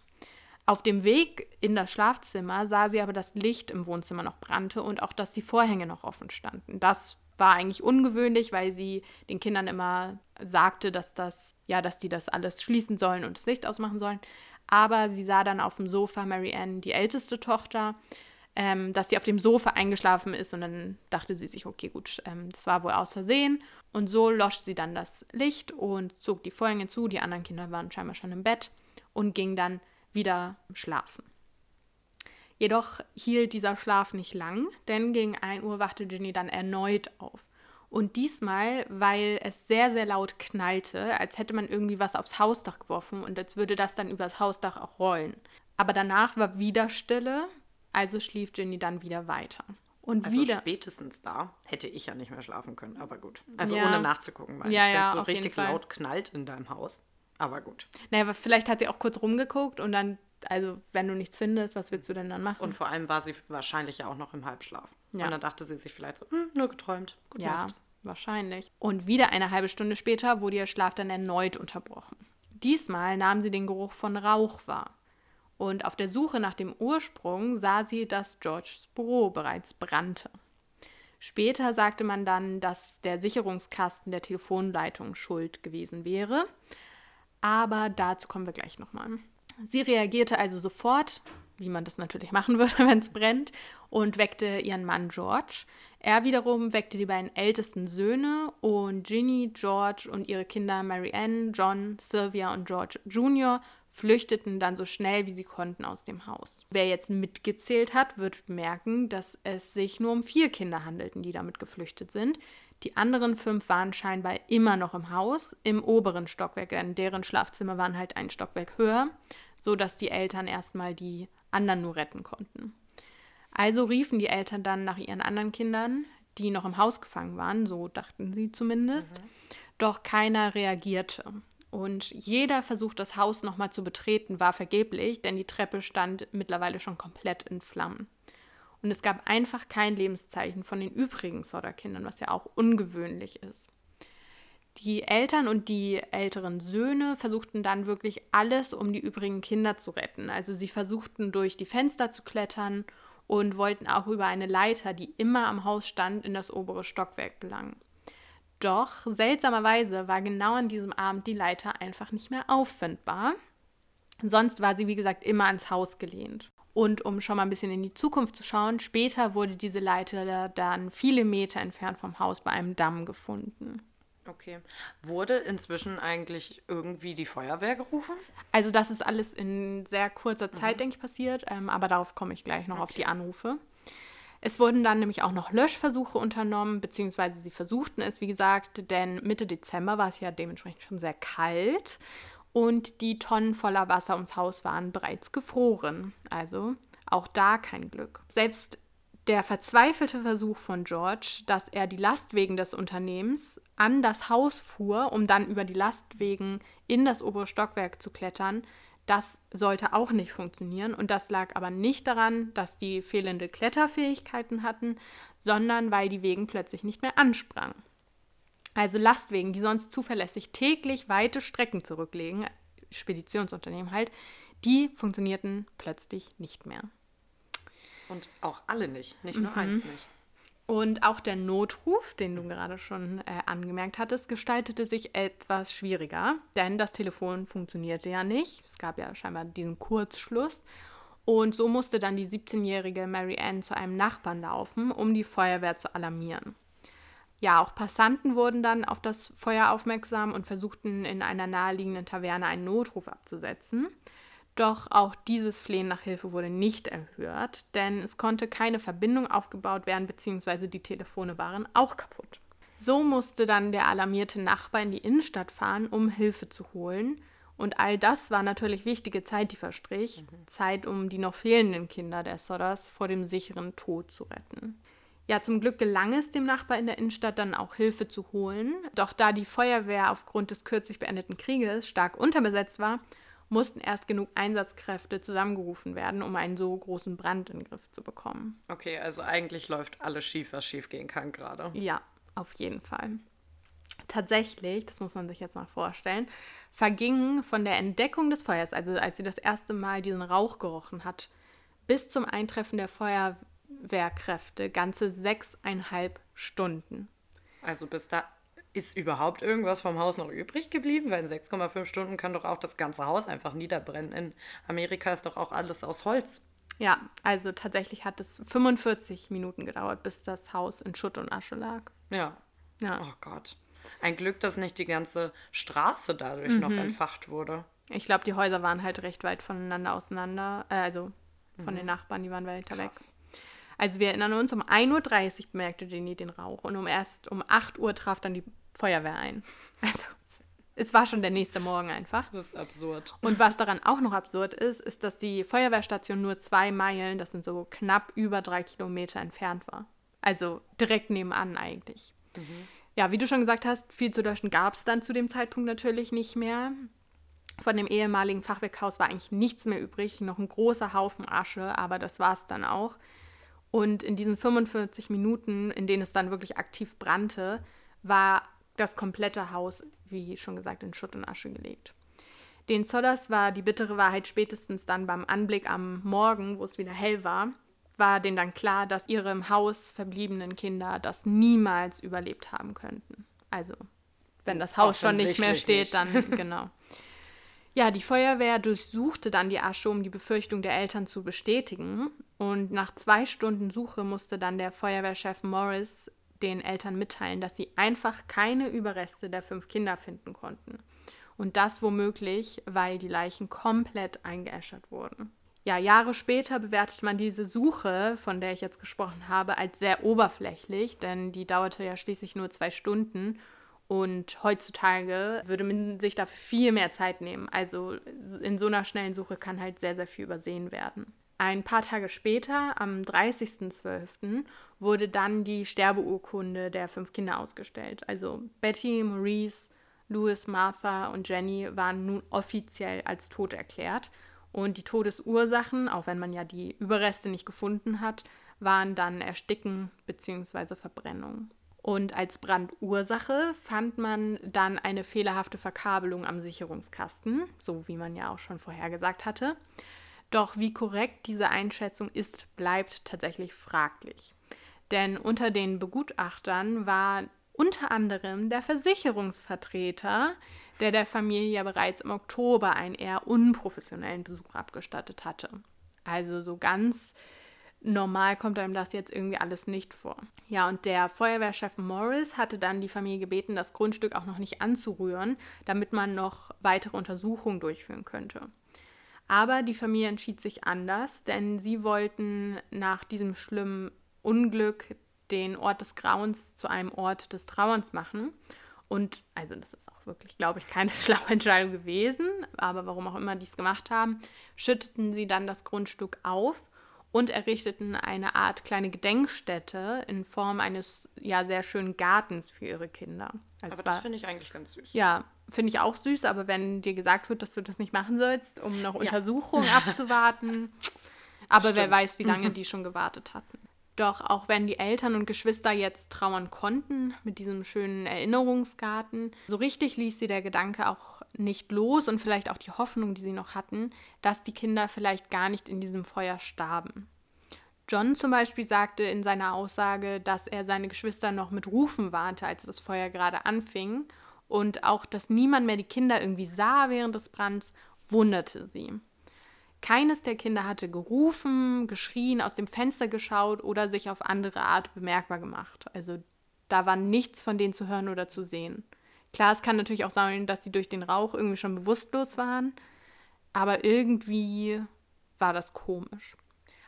Auf dem Weg in das Schlafzimmer sah sie aber, dass Licht im Wohnzimmer noch brannte und auch, dass die Vorhänge noch offen standen. Das war eigentlich ungewöhnlich, weil sie den Kindern immer sagte, dass das, ja, dass die das alles schließen sollen und das Licht ausmachen sollen. aber sie sah dann auf dem Sofa Marianne, die älteste Tochter, ähm, dass sie auf dem Sofa eingeschlafen ist und dann dachte sie sich, okay, gut, ähm, das war wohl aus Versehen. Und so löscht sie dann das Licht und zog die Vorhänge zu. Die anderen Kinder waren scheinbar schon im Bett und ging dann wieder schlafen. Jedoch hielt dieser Schlaf nicht lang, denn gegen 1 Uhr wachte Ginny dann erneut auf. Und diesmal, weil es sehr, sehr laut knallte, als hätte man irgendwie was aufs Hausdach geworfen und als würde das dann übers Hausdach auch rollen. Aber danach war wieder Stille, also schlief Ginny dann wieder weiter. Und also wieder. spätestens da hätte ich ja nicht mehr schlafen können, aber gut. Also Ja. ohne nachzugucken, weil Ja, ich, wenn ja, es so richtig laut knallt in deinem Haus. Aber gut. Naja, aber vielleicht hat sie auch kurz rumgeguckt und dann, also wenn du nichts findest, was willst du denn dann machen? Und vor allem war sie wahrscheinlich ja auch noch im Halbschlaf. Ja. Und dann dachte sie sich vielleicht so, hm, nur geträumt. Gute Ja, Nacht. wahrscheinlich. Und wieder eine halbe Stunde später wurde ihr Schlaf dann erneut unterbrochen. Diesmal nahm sie den Geruch von Rauch wahr. Und auf der Suche nach dem Ursprung sah sie, dass Georges Büro bereits brannte. Später sagte man dann, dass der Sicherungskasten der Telefonleitung schuld gewesen wäre. Aber dazu kommen wir gleich nochmal. Sie reagierte also sofort, wie man das natürlich machen würde, wenn es brennt, und weckte ihren Mann George. Er wiederum weckte die beiden ältesten Söhne und Ginny, George und ihre Kinder Marianne, John, Sylvia und George Jr. flüchteten dann so schnell wie sie konnten aus dem Haus. Wer jetzt mitgezählt hat, wird merken, dass es sich nur um vier Kinder handelten, die damit geflüchtet sind. Die anderen fünf waren scheinbar immer noch im Haus, im oberen Stockwerk, denn deren Schlafzimmer waren halt ein Stockwerk höher, so dass die Eltern erstmal die anderen nur retten konnten. Also riefen die Eltern dann nach ihren anderen Kindern, die noch im Haus gefangen waren, so dachten sie zumindest. Doch keiner reagierte. Und jeder Versuch, das Haus nochmal zu betreten, war vergeblich, denn die Treppe stand mittlerweile schon komplett in Flammen. Und es gab einfach kein Lebenszeichen von den übrigen Sodder-Kindern, was ja auch ungewöhnlich ist. Die Eltern und die älteren Söhne versuchten dann wirklich alles, um die übrigen Kinder zu retten. Also sie versuchten durch die Fenster zu klettern und wollten auch über eine Leiter, die immer am Haus stand, in das obere Stockwerk gelangen. Doch seltsamerweise war genau an diesem Abend die Leiter einfach nicht mehr auffindbar. Sonst war sie, wie gesagt, immer ans Haus gelehnt. Und um schon mal ein bisschen in die Zukunft zu schauen, später wurde diese Leiter dann viele Meter entfernt vom Haus bei einem Damm gefunden. Okay. Wurde inzwischen eigentlich irgendwie die Feuerwehr gerufen? Also das ist alles in sehr kurzer Zeit, denke ich, passiert, ähm, aber darauf komme ich gleich noch auf Okay. die Anrufe. Es wurden dann nämlich auch noch Löschversuche unternommen, beziehungsweise sie versuchten es, wie gesagt, denn Mitte Dezember war es ja dementsprechend schon sehr kalt und die Tonnen voller Wasser ums Haus waren bereits gefroren. Also auch da kein Glück. Selbst der verzweifelte Versuch von George, dass er die Lastwegen des Unternehmens an das Haus fuhr, um dann über die Lastwegen in das obere Stockwerk zu klettern, das sollte auch nicht funktionieren. Und das lag aber nicht daran, dass die fehlende Kletterfähigkeiten hatten, sondern weil die Wegen plötzlich nicht mehr ansprangen. Also Lastwegen, die sonst zuverlässig täglich weite Strecken zurücklegen, Speditionsunternehmen halt, die funktionierten plötzlich nicht mehr. Und auch alle nicht, nicht nur eins nicht. Und auch der Notruf, den du gerade schon äh, angemerkt hattest, gestaltete sich etwas schwieriger, denn das Telefon funktionierte ja nicht. Es gab ja scheinbar diesen Kurzschluss. Und so musste dann die 17-jährige Mary Ann zu einem Nachbarn laufen, um die Feuerwehr zu alarmieren. Ja, auch Passanten wurden dann auf das Feuer aufmerksam und versuchten in einer naheliegenden Taverne einen Notruf abzusetzen. Doch auch dieses Flehen nach Hilfe wurde nicht erhört, denn es konnte keine Verbindung aufgebaut werden, beziehungsweise die Telefone waren auch kaputt. So musste dann der alarmierte Nachbar in die Innenstadt fahren, um Hilfe zu holen. Und all das war natürlich wichtige Zeit, die verstrich. Zeit, um die noch fehlenden Kinder der Sodders vor dem sicheren Tod zu retten. Ja, zum Glück gelang es dem Nachbar in der Innenstadt dann auch Hilfe zu holen. Doch da die Feuerwehr aufgrund des kürzlich beendeten Krieges stark unterbesetzt war, mussten erst genug Einsatzkräfte zusammengerufen werden, um einen so großen Brand in den Griff zu bekommen. Okay, also eigentlich läuft alles schief, was schief gehen kann gerade. Ja, auf jeden Fall. Tatsächlich, das muss man sich jetzt mal vorstellen, vergingen von der Entdeckung des Feuers, also als sie das erste Mal diesen Rauch gerochen hat, bis zum Eintreffen der Feuerwehrkräfte ganze sechseinhalb Stunden. Also bis da ist überhaupt irgendwas vom Haus noch übrig geblieben? Weil in 6,5 Stunden kann doch auch das ganze Haus einfach niederbrennen. In Amerika ist doch auch alles aus Holz. Ja, also tatsächlich hat es 45 Minuten gedauert, bis das Haus in Schutt und Asche lag. Ja. Ja. Oh Gott. Ein Glück, dass nicht die ganze Straße dadurch noch Mhm. entfacht wurde. Ich glaube, die Häuser waren halt recht weit voneinander auseinander. Äh, also von den Nachbarn, die waren weiter weg. Also wir erinnern uns, um 1.30 Uhr bemerkte Jenny den Rauch und um erst um 8 Uhr traf dann die Feuerwehr ein. Also es war schon der nächste Morgen einfach. Das ist absurd. Und was daran auch noch absurd ist, ist, dass die Feuerwehrstation nur zwei Meilen, das sind so knapp über drei Kilometer entfernt war. Also direkt nebenan eigentlich. Ja, wie du schon gesagt hast, viel zu löschen gab es dann zu dem Zeitpunkt natürlich nicht mehr. Von dem ehemaligen Fachwerkhaus war eigentlich nichts mehr übrig, noch ein großer Haufen Asche, aber das war es dann auch. Und in diesen 45 Minuten, in denen es dann wirklich aktiv brannte, war das komplette Haus, wie schon gesagt, in Schutt und Asche gelegt. Den Sodders war die bittere Wahrheit spätestens dann beim Anblick am Morgen, wo es wieder hell war, war denen dann klar, dass ihre im Haus verbliebenen Kinder das niemals überlebt haben könnten. Also, wenn das Haus schon nicht mehr steht, dann genau. Ja, die Feuerwehr durchsuchte dann die Asche, um die Befürchtung der Eltern zu bestätigen. Und nach zwei Stunden Suche musste dann der Feuerwehrchef Morris den Eltern mitteilen, dass sie einfach keine Überreste der fünf Kinder finden konnten. Und das womöglich, weil die Leichen komplett eingeäschert wurden. Ja, Jahre später bewertet man diese Suche, von der ich jetzt gesprochen habe, als sehr oberflächlich, denn die dauerte ja schließlich nur zwei Stunden. Und heutzutage würde man sich dafür viel mehr Zeit nehmen. Also in so einer schnellen Suche kann halt sehr, sehr viel übersehen werden. Ein paar Tage später, am 30.12., wurde dann die Sterbeurkunde der fünf Kinder ausgestellt. Also Betty, Maurice, Louis, Martha und Jenny waren nun offiziell als tot erklärt. Und die Todesursachen, auch wenn man ja die Überreste nicht gefunden hat, waren dann Ersticken bzw. Verbrennung. Und als Brandursache fand man dann eine fehlerhafte Verkabelung am Sicherungskasten, so wie man ja auch schon vorher gesagt hatte. Doch wie korrekt diese Einschätzung ist, bleibt tatsächlich fraglich. Denn unter den Begutachtern war unter anderem der Versicherungsvertreter, der der Familie ja bereits im Oktober einen eher unprofessionellen Besuch abgestattet hatte. Also so ganz normal kommt einem das jetzt irgendwie alles nicht vor. Ja, und der Feuerwehrchef Morris hatte dann die Familie gebeten, das Grundstück auch noch nicht anzurühren, damit man noch weitere Untersuchungen durchführen könnte. Aber die Familie entschied sich anders, denn sie wollten nach diesem schlimmen Unglück den Ort des Grauens zu einem Ort des Trauerns machen. Und also das ist auch wirklich, glaube ich, keine schlaue Entscheidung gewesen, aber warum auch immer die es gemacht haben, schütteten sie dann das Grundstück auf und errichteten eine Art kleine Gedenkstätte in Form eines ja sehr schönen Gartens für ihre Kinder. Also Aber das finde ich eigentlich ganz süß. ja, finde ich auch süß, aber wenn dir gesagt wird, dass du das nicht machen sollst, um noch Untersuchungen abzuwarten, aber wer Stimmt. weiß, wie lange die schon gewartet hatten. Doch auch wenn die Eltern und Geschwister jetzt trauern konnten mit diesem schönen Erinnerungsgarten, so richtig ließ sie der Gedanke auch nicht los und vielleicht auch die Hoffnung, die sie noch hatten, dass die Kinder vielleicht gar nicht in diesem Feuer starben. John zum Beispiel sagte in seiner Aussage, dass er seine Geschwister noch mit Rufen warnte, als das Feuer gerade anfing. Und auch, dass niemand mehr die Kinder irgendwie sah während des Brands, wunderte sie. Keines der Kinder hatte gerufen, geschrien, aus dem Fenster geschaut oder sich auf andere Art bemerkbar gemacht. Also da war nichts von denen zu hören oder zu sehen. Klar, es kann natürlich auch sein, dass sie durch den Rauch irgendwie schon bewusstlos waren, aber irgendwie war das komisch.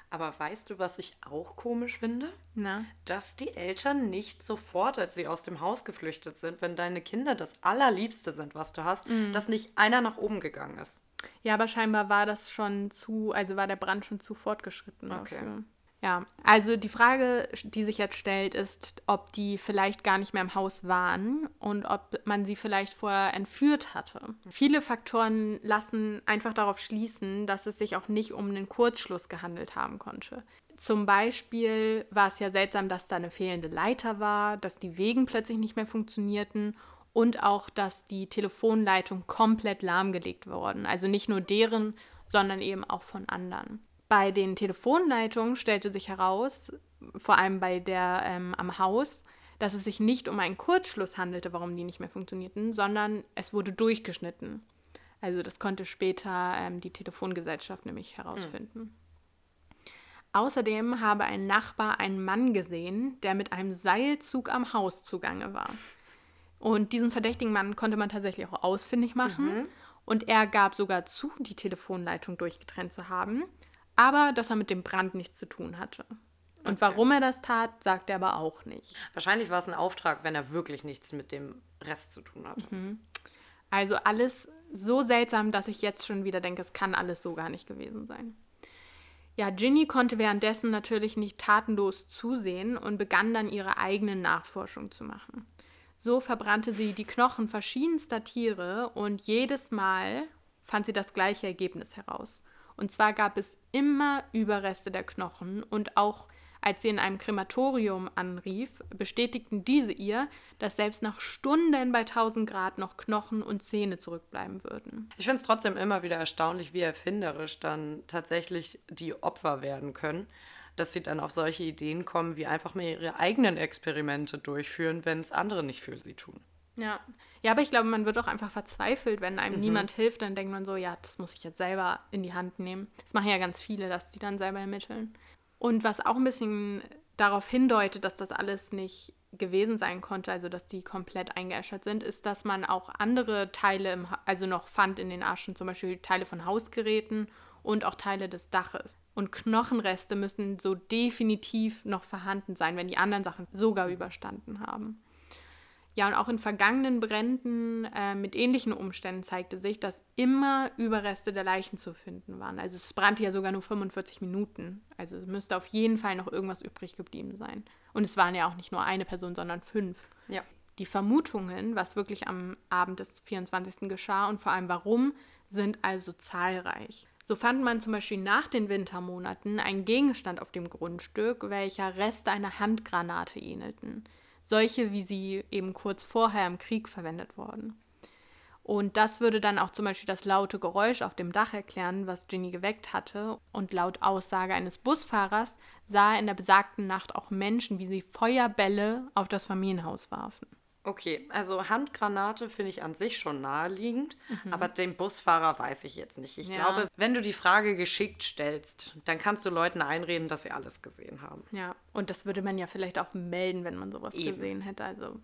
Aber weißt du, was ich auch komisch finde? Na? Dass die Eltern nicht sofort, als sie aus dem Haus geflüchtet sind, wenn deine Kinder das Allerliebste sind, was du hast, Mhm. dass nicht einer nach oben gegangen ist. Ja, aber scheinbar war das schon zu, also war der Brand schon zu fortgeschritten Okay. dafür. Ja, also die Frage, die sich jetzt stellt, ist, ob die vielleicht gar nicht mehr im Haus waren und ob man sie vielleicht vorher entführt hatte. Viele Faktoren lassen einfach darauf schließen, dass es sich auch nicht um einen Kurzschluss gehandelt haben konnte. Zum Beispiel war es ja seltsam, dass da eine fehlende Leiter war, dass die Wegen plötzlich nicht mehr funktionierten und auch, dass die Telefonleitung komplett lahmgelegt wurden. Also nicht nur deren, sondern eben auch von anderen. Bei den Telefonleitungen stellte sich heraus, vor allem bei der ähm, am Haus, dass es sich nicht um einen Kurzschluss handelte, warum die nicht mehr funktionierten, sondern es wurde durchgeschnitten. Also das konnte später ähm, die Telefongesellschaft nämlich herausfinden. Mhm. Außerdem habe ein Nachbar einen Mann gesehen, der mit einem Seilzug am Haus zugange war. Und diesen verdächtigen Mann konnte man tatsächlich auch ausfindig machen. Mhm. Und er gab sogar zu, die Telefonleitung durchgetrennt zu haben, aber dass er mit dem Brand nichts zu tun hatte. Und okay. warum er das tat, sagt er aber auch nicht. Wahrscheinlich war es ein Auftrag, wenn er wirklich nichts mit dem Rest zu tun hatte. Mhm. Also alles so seltsam, dass ich jetzt schon wieder denke, es kann alles so gar nicht gewesen sein. Ja, Ginny konnte währenddessen natürlich nicht tatenlos zusehen und begann dann ihre eigene Nachforschung zu machen. So verbrannte sie die Knochen verschiedenster Tiere und jedes Mal fand sie das gleiche Ergebnis heraus. Und zwar gab es immer Überreste der Knochen und auch als sie in einem Krematorium anrief, bestätigten diese ihr, dass selbst nach Stunden bei 1000 Grad noch Knochen und Zähne zurückbleiben würden. Ich finde es trotzdem immer wieder erstaunlich, wie erfinderisch dann tatsächlich die Opfer werden können, dass sie dann auf solche Ideen kommen, wie einfach mal ihre eigenen Experimente durchführen, wenn es andere nicht für sie tun. Ja. Ja, aber ich glaube, man wird auch einfach verzweifelt, wenn einem mhm. niemand hilft, dann denkt man so, ja, das muss ich jetzt selber in die Hand nehmen. Das machen ja ganz viele, dass die dann selber ermitteln. Und was auch ein bisschen darauf hindeutet, dass das alles nicht gewesen sein konnte, also dass die komplett eingeäschert sind, ist, dass man auch andere Teile, im, also noch fand in den Aschen, zum Beispiel Teile von Hausgeräten und auch Teile des Daches. Und Knochenreste müssen so definitiv noch vorhanden sein, wenn die anderen Sachen sogar überstanden haben. Ja, und auch in vergangenen Bränden äh, mit ähnlichen Umständen zeigte sich, dass immer Überreste der Leichen zu finden waren. Also es brannte ja sogar nur 45 Minuten. Also es müsste auf jeden Fall noch irgendwas übrig geblieben sein. Und es waren ja auch nicht nur eine Person, sondern fünf. Ja. Die Vermutungen, was wirklich am Abend des 24. geschah und vor allem warum, sind also zahlreich. So fand man zum Beispiel nach den Wintermonaten einen Gegenstand auf dem Grundstück, welcher Reste einer Handgranate ähnelten solche, wie sie eben kurz vorher im Krieg verwendet wurden. Und das würde dann auch zum Beispiel das laute Geräusch auf dem Dach erklären, was Ginny geweckt hatte. Und laut Aussage eines Busfahrers sah er in der besagten Nacht auch Menschen, wie sie Feuerbälle auf das Familienhaus warfen. Okay, also Handgranate finde ich an sich schon naheliegend, mhm. aber den Busfahrer weiß ich jetzt nicht. Ich ja. glaube, wenn du die Frage geschickt stellst, dann kannst du Leuten einreden, dass sie alles gesehen haben. Ja, und das würde man ja vielleicht auch melden, wenn man sowas Eben. gesehen hätte. Also,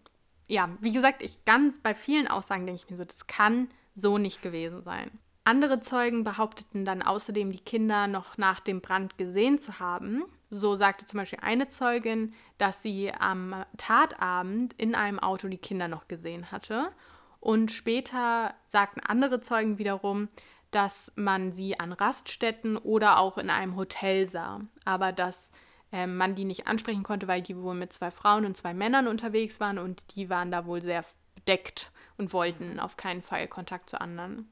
ja, wie gesagt, ich ganz bei vielen Aussagen denke ich mir so, das kann so nicht gewesen sein. Andere Zeugen behaupteten dann außerdem, die Kinder noch nach dem Brand gesehen zu haben. So sagte zum Beispiel eine Zeugin, dass sie am Tatabend in einem Auto die Kinder noch gesehen hatte. Und später sagten andere Zeugen wiederum, dass man sie an Raststätten oder auch in einem Hotel sah, aber dass äh, man die nicht ansprechen konnte, weil die wohl mit zwei Frauen und zwei Männern unterwegs waren und die waren da wohl sehr bedeckt und wollten auf keinen Fall Kontakt zu anderen.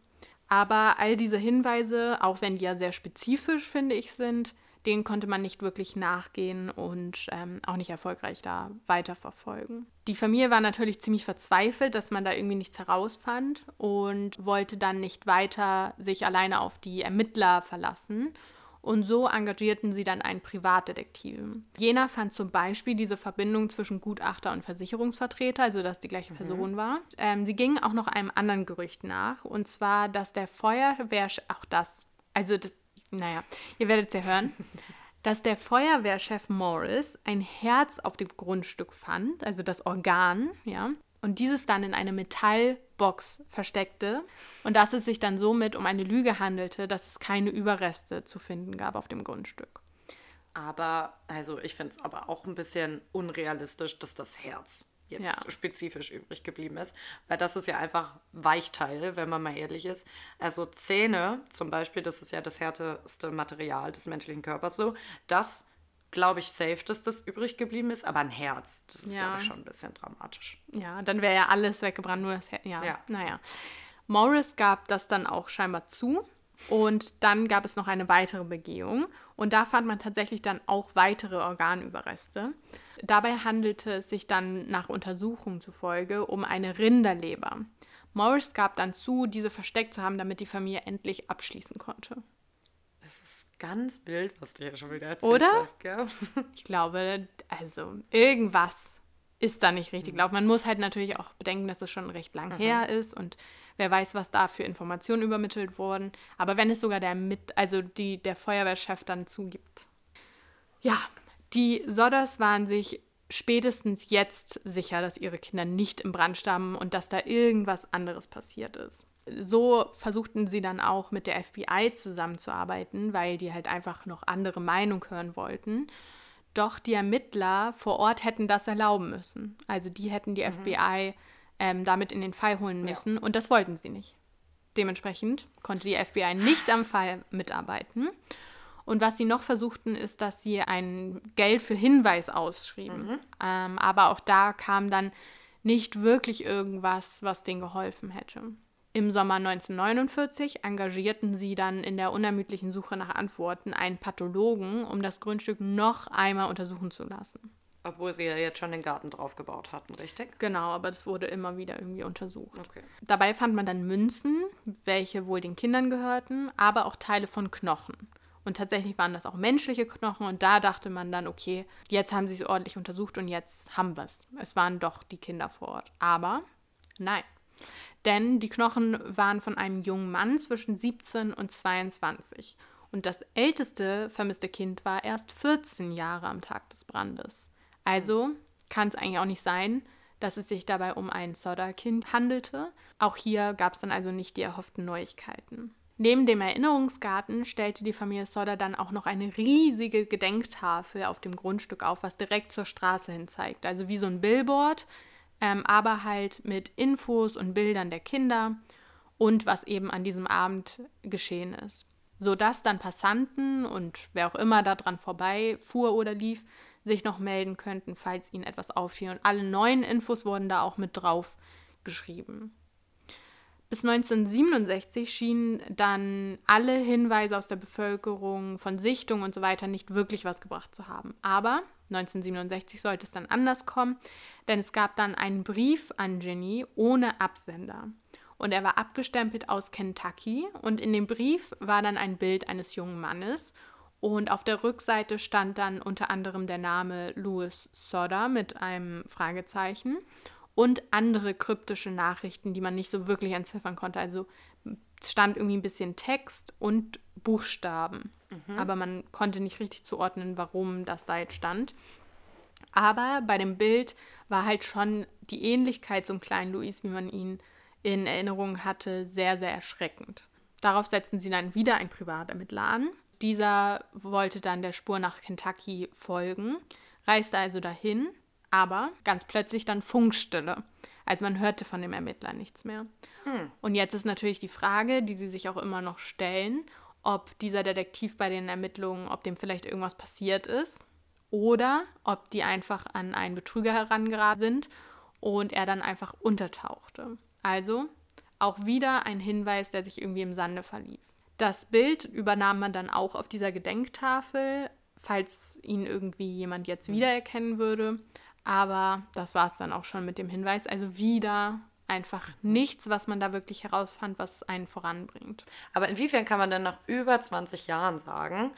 Aber all diese Hinweise, auch wenn die ja sehr spezifisch, finde ich, sind, denen konnte man nicht wirklich nachgehen und ähm, auch nicht erfolgreich da weiterverfolgen. Die Familie war natürlich ziemlich verzweifelt, dass man da irgendwie nichts herausfand und wollte dann nicht weiter sich alleine auf die Ermittler verlassen und so engagierten sie dann einen Privatdetektiven. Jener fand zum Beispiel diese Verbindung zwischen Gutachter und Versicherungsvertreter, also dass die gleiche mhm. Person war. Ähm, sie gingen auch noch einem anderen Gerücht nach, und zwar, dass der Feuerwehr, auch das, also das, naja, ihr werdet es ja hören, dass der Feuerwehrchef Morris ein Herz auf dem Grundstück fand, also das Organ, ja, und dieses dann in eine Metallbox versteckte und dass es sich dann somit um eine Lüge handelte, dass es keine Überreste zu finden gab auf dem Grundstück. Aber, also ich finde es aber auch ein bisschen unrealistisch, dass das Herz jetzt ja. spezifisch übrig geblieben ist. Weil das ist ja einfach Weichteil, wenn man mal ehrlich ist. Also Zähne zum Beispiel, das ist ja das härteste Material des menschlichen Körpers so, das glaube ich, safe, dass das übrig geblieben ist, aber ein Herz, das ist, ja. glaube ich, schon ein bisschen dramatisch. Ja, dann wäre ja alles weggebrannt, nur das Herz. Ja, ja, naja. Morris gab das dann auch scheinbar zu. Und dann gab es noch eine weitere Begehung. Und da fand man tatsächlich dann auch weitere Organüberreste. Dabei handelte es sich dann nach Untersuchungen zufolge um eine Rinderleber. Morris gab dann zu, diese versteckt zu haben, damit die Familie endlich abschließen konnte ganz wild, was du hier schon wieder erzählt Oder? hast, gell? Ich glaube, also irgendwas ist da nicht richtig gelaufen. Man muss halt natürlich auch bedenken, dass es schon recht lang her ist und wer weiß, was da für Informationen übermittelt wurden. Aber wenn es sogar der mit, also die, der Feuerwehrchef dann zugibt. Ja, die Sodders waren sich spätestens jetzt sicher, dass ihre Kinder nicht im Brand starben und dass da irgendwas anderes passiert ist. So versuchten sie dann auch mit der FBI zusammenzuarbeiten, weil die halt einfach noch andere Meinung hören wollten. Doch die Ermittler vor Ort hätten das erlauben müssen. Also die hätten die FBI ähm, damit in den Fall holen Ja. müssen und das wollten sie nicht. Dementsprechend konnte die FBI nicht am Fall mitarbeiten. Und was sie noch versuchten, ist, dass sie ein Geld für Hinweis ausschrieben. Ähm, aber auch da kam dann nicht wirklich irgendwas, was denen geholfen hätte. Im Sommer 1949 engagierten sie dann in der unermüdlichen Suche nach Antworten einen Pathologen, um das Grundstück noch einmal untersuchen zu lassen. Obwohl sie ja jetzt schon den Garten drauf gebaut hatten, richtig? Genau, aber das wurde immer wieder irgendwie untersucht. Okay. Dabei fand man dann Münzen, welche wohl den Kindern gehörten, aber auch Teile von Knochen. Und tatsächlich waren das auch menschliche Knochen und da dachte man dann, okay, jetzt haben sie es ordentlich untersucht und jetzt haben wir es. Es waren doch die Kinder vor Ort. Aber nein. Denn die Knochen waren von einem jungen Mann zwischen 17 und 22. Und das älteste vermisste Kind war erst 14 Jahre am Tag des Brandes. Also kann es eigentlich auch nicht sein, dass es sich dabei um ein Sodder-Kind handelte. Auch hier gab es dann also nicht die erhofften Neuigkeiten. Neben dem Erinnerungsgarten stellte die Familie Sodder dann auch noch eine riesige Gedenktafel auf dem Grundstück auf, was direkt zur Straße hin zeigt. Also wie so ein Billboard, ähm, aber halt mit Infos und Bildern der Kinder und was eben an diesem Abend geschehen ist. Sodass dann Passanten und wer auch immer da dran vorbei fuhr oder lief, sich noch melden könnten, falls ihnen etwas auffiel. Und alle neuen Infos wurden da auch mit drauf geschrieben. Bis 1967 schienen dann alle Hinweise aus der Bevölkerung von Sichtungen und so weiter nicht wirklich was gebracht zu haben. Aber 1967 sollte es dann anders kommen, denn es gab dann einen Brief an Jenny ohne Absender. Und er war abgestempelt aus Kentucky und in dem Brief war dann ein Bild eines jungen Mannes und auf der Rückseite stand dann unter anderem der Name Louis Sodder mit einem Fragezeichen und andere kryptische Nachrichten, die man nicht so wirklich entziffern konnte. Also stand irgendwie ein bisschen Text und Buchstaben, aber man konnte nicht richtig zuordnen, warum das da jetzt stand. Aber bei dem Bild war halt schon die Ähnlichkeit zum kleinen Louis, wie man ihn in Erinnerung hatte, sehr, sehr erschreckend. Darauf setzten sie dann wieder einen Privatermittler an. Dieser wollte dann der Spur nach Kentucky folgen, reiste also dahin, aber ganz plötzlich dann Funkstille. Also man hörte von dem Ermittler nichts mehr. Und jetzt ist natürlich die Frage, die sie sich auch immer noch stellen, ob dieser Detektiv bei den Ermittlungen, ob dem vielleicht irgendwas passiert ist oder ob die einfach an einen Betrüger herangeraten sind und er dann einfach untertauchte. Also auch wieder ein Hinweis, der sich irgendwie im Sande verlief. Das Bild übernahm man dann auch auf dieser Gedenktafel, falls ihn irgendwie jemand jetzt wiedererkennen würde. Aber das war es dann auch schon mit dem Hinweis. Also wieder einfach nichts, was man da wirklich herausfand, was einen voranbringt. Aber inwiefern kann man denn nach über 20 Jahren sagen,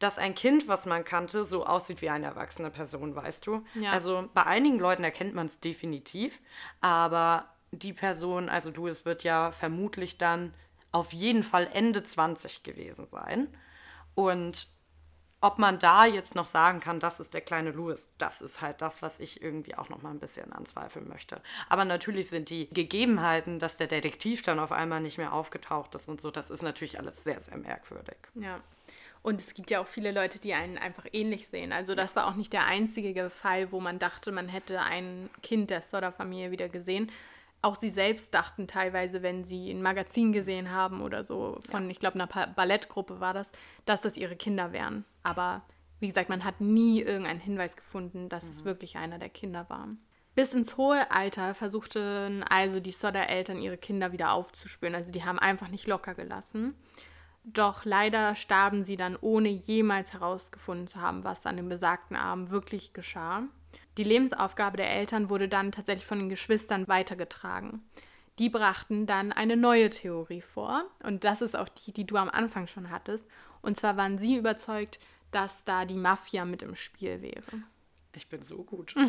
dass ein Kind, was man kannte, so aussieht wie eine erwachsene Person, weißt du? Ja. Also bei einigen Leuten erkennt man es definitiv, aber die Person, also du, es wird ja vermutlich dann auf jeden Fall Ende 20 gewesen sein. Und ob man da jetzt noch sagen kann, das ist der kleine Louis, das ist halt das, was ich irgendwie auch noch mal ein bisschen anzweifeln möchte. Aber natürlich sind die Gegebenheiten, dass der Detektiv dann auf einmal nicht mehr aufgetaucht ist und so, das ist natürlich alles sehr, sehr merkwürdig. Ja. Und es gibt ja auch viele Leute, die einen einfach ähnlich sehen. Also das war auch nicht der einzige Fall, wo man dachte, man hätte ein Kind der Sodder-Familie wieder gesehen. Auch sie selbst dachten teilweise, wenn sie ein Magazin gesehen haben oder so, von, ich glaube, einer Ballettgruppe war das, dass das ihre Kinder wären. Aber wie gesagt, man hat nie irgendeinen Hinweis gefunden, dass es wirklich einer der Kinder war. Bis ins hohe Alter versuchten also die Sodder-Eltern ihre Kinder wieder aufzuspüren. Also die haben einfach nicht locker gelassen. Doch leider starben sie dann, ohne jemals herausgefunden zu haben, was an dem besagten Abend wirklich geschah. Die Lebensaufgabe der Eltern wurde dann tatsächlich von den Geschwistern weitergetragen. Die brachten dann eine neue Theorie vor. Und das ist auch die, die du am Anfang schon hattest. Und zwar waren sie überzeugt, dass da die Mafia mit im Spiel wäre. Ich bin so gut.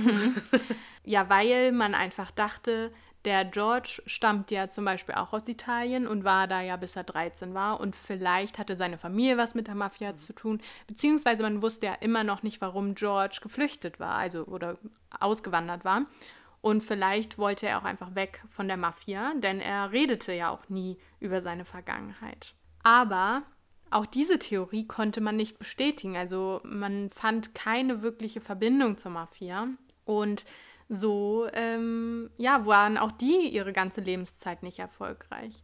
Ja, weil man einfach dachte, der George stammt ja zum Beispiel auch aus Italien und war da ja bis er 13 war und vielleicht hatte seine Familie was mit der Mafia zu tun, beziehungsweise man wusste ja immer noch nicht, warum George geflüchtet war, also oder ausgewandert war. Und vielleicht wollte er auch einfach weg von der Mafia, denn er redete ja auch nie über seine Vergangenheit. Aber auch diese Theorie konnte man nicht bestätigen. Also man fand keine wirkliche Verbindung zur Mafia. Und so ähm, ja, waren auch die ihre ganze Lebenszeit nicht erfolgreich.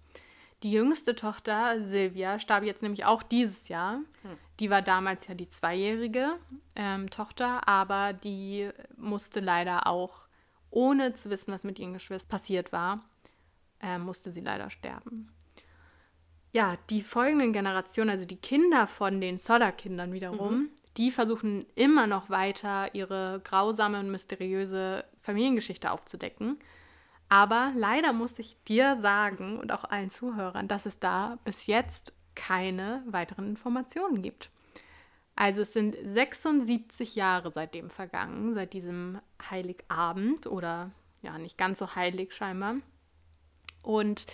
Die jüngste Tochter, Silvia, starb jetzt nämlich auch dieses Jahr. Hm. Die war damals ja die zweijährige ähm, Tochter, aber die musste leider auch, ohne zu wissen, was mit ihren Geschwistern passiert war, äh, musste sie leider sterben. Ja, die folgenden Generationen, also die Kinder von den Sodder-Kindern wiederum, die versuchen immer noch weiter ihre grausame und mysteriöse Familiengeschichte aufzudecken. Aber leider muss ich dir sagen und auch allen Zuhörern, dass es da bis jetzt keine weiteren Informationen gibt. Also es sind 76 Jahre seitdem vergangen, seit diesem Heiligabend oder ja, nicht ganz so heilig scheinbar. Und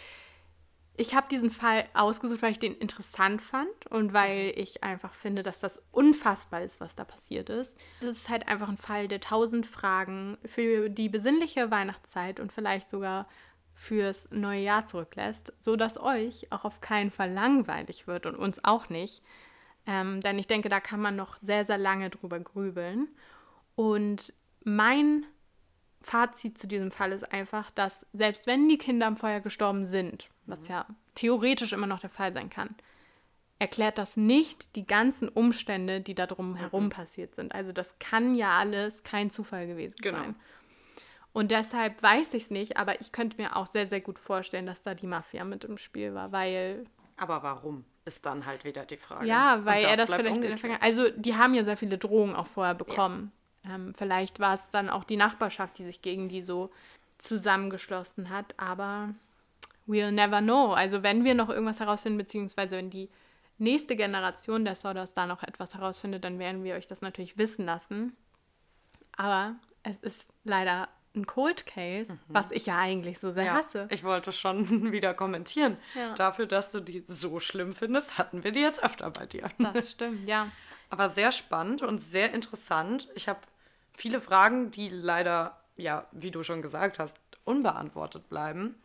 ich habe diesen Fall ausgesucht, weil ich den interessant fand und weil ich einfach finde, dass das unfassbar ist, was da passiert ist. Es ist halt einfach ein Fall, der tausend Fragen für die besinnliche Weihnachtszeit und vielleicht sogar fürs neue Jahr zurücklässt, sodass euch auch auf keinen Fall langweilig wird und uns auch nicht. Ähm, denn ich denke, da kann man noch sehr, sehr lange drüber grübeln. Und mein Fazit zu diesem Fall ist einfach, dass selbst wenn die Kinder im Feuer gestorben sind, was ja theoretisch immer noch der Fall sein kann, erklärt das nicht die ganzen Umstände, die da drum herum passiert sind. Also das kann ja alles kein Zufall gewesen Genau. sein. Und deshalb weiß ich es nicht, aber ich könnte mir auch sehr, sehr gut vorstellen, dass da die Mafia mit im Spiel war, weil Aber warum? Ist dann halt wieder die Frage. ja, weil er das vielleicht in der. Vergangenheit. Also, die haben ja sehr viele Drohungen auch vorher bekommen. Ähm, vielleicht war es dann auch die Nachbarschaft, die sich gegen die so zusammengeschlossen hat, aber we'll never know. Also, wenn wir noch irgendwas herausfinden, beziehungsweise wenn die nächste Generation der Sodas da noch etwas herausfindet, dann werden wir euch das natürlich wissen lassen. Aber es ist leider ein Cold Case, was ich ja eigentlich so sehr Mhm. Ja, hasse. ich wollte schon wieder kommentieren. Ja. Dafür, dass du die so schlimm findest, hatten wir die jetzt öfter bei dir. Das stimmt, ja. Aber sehr spannend und sehr interessant. Ich habe viele Fragen, die leider, ja, wie du schon gesagt hast, unbeantwortet bleiben.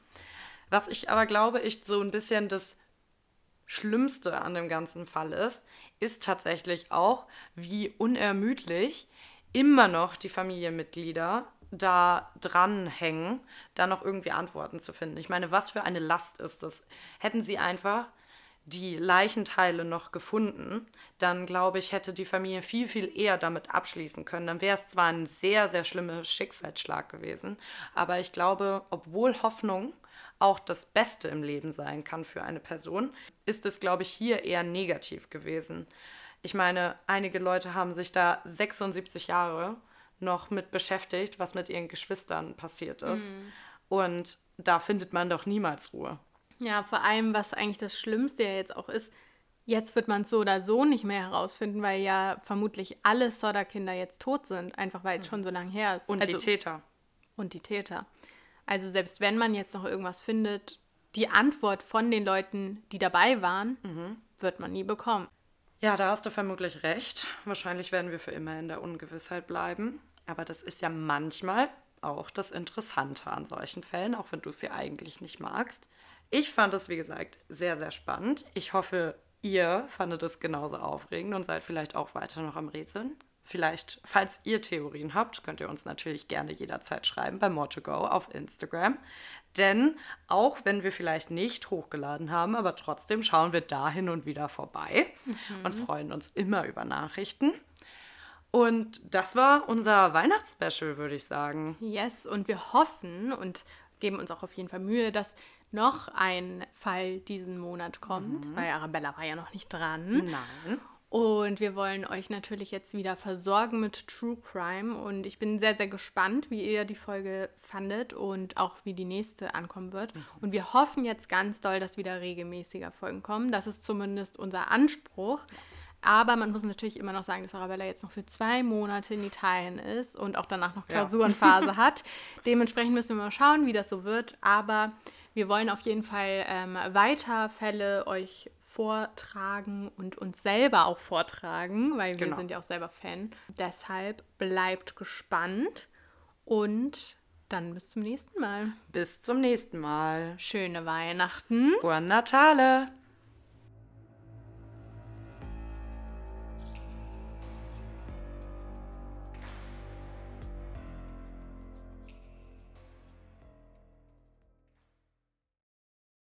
Was ich aber glaube, ich so ein bisschen das Schlimmste an dem ganzen Fall ist, ist tatsächlich auch, wie unermüdlich immer noch die Familienmitglieder da dranhängen, da noch irgendwie Antworten zu finden. Ich meine, was für eine Last ist das? Hätten sie einfach die Leichenteile noch gefunden, dann glaube ich, hätte die Familie viel, viel eher damit abschließen können. Dann wäre es zwar ein sehr, sehr schlimmer Schicksalsschlag gewesen, aber ich glaube, obwohl Hoffnung auch das Beste im Leben sein kann für eine Person, ist es, glaube ich, hier eher negativ gewesen. Ich meine, einige Leute haben sich da 76 Jahre noch mit beschäftigt, was mit ihren Geschwistern passiert ist. Und da findet man doch niemals Ruhe. Ja, vor allem, was eigentlich das Schlimmste ja jetzt auch ist, jetzt wird man es so oder so nicht mehr herausfinden, weil ja vermutlich alle Sodder-Kinder jetzt tot sind, einfach weil es schon so lange her ist. Und also, die Täter. Und die Täter. Also selbst wenn man jetzt noch irgendwas findet, die Antwort von den Leuten, die dabei waren, wird man nie bekommen. Ja, da hast du vermutlich recht. Wahrscheinlich werden wir für immer in der Ungewissheit bleiben. Aber das ist ja manchmal auch das Interessante an solchen Fällen, auch wenn du es ja eigentlich nicht magst. Ich fand es, wie gesagt, sehr, sehr spannend. Ich hoffe, ihr fandet es genauso aufregend und seid vielleicht auch weiter noch am Rätseln. Vielleicht, falls ihr Theorien habt, könnt ihr uns natürlich gerne jederzeit schreiben bei More2Go auf Instagram. Denn auch wenn wir vielleicht nicht hochgeladen haben, aber trotzdem schauen wir da hin und wieder vorbei und freuen uns immer über Nachrichten. Und das war unser Weihnachtsspecial, würde ich sagen. Yes, und wir hoffen und geben uns auch auf jeden Fall Mühe, dass noch ein Fall diesen Monat kommt, weil Arabella war ja noch nicht dran. Nein. Und wir wollen euch natürlich jetzt wieder versorgen mit True Crime. Und ich bin sehr, sehr gespannt, wie ihr die Folge fandet und auch wie die nächste ankommen wird. Und wir hoffen jetzt ganz doll, dass wieder regelmäßiger Folgen kommen. Das ist zumindest unser Anspruch. Aber man muss natürlich immer noch sagen, dass Arabella jetzt noch für zwei Monate in Italien ist und auch danach noch Ja. Klausurenphase hat. Dementsprechend müssen wir mal schauen, wie das so wird. Aber wir wollen auf jeden Fall ähm, weiter Fälle euch vortragen und uns selber auch vortragen, weil wir Genau. sind ja auch selber Fan. Deshalb bleibt gespannt und dann bis zum nächsten Mal. Bis zum nächsten Mal. Schöne Weihnachten. Buon Natale!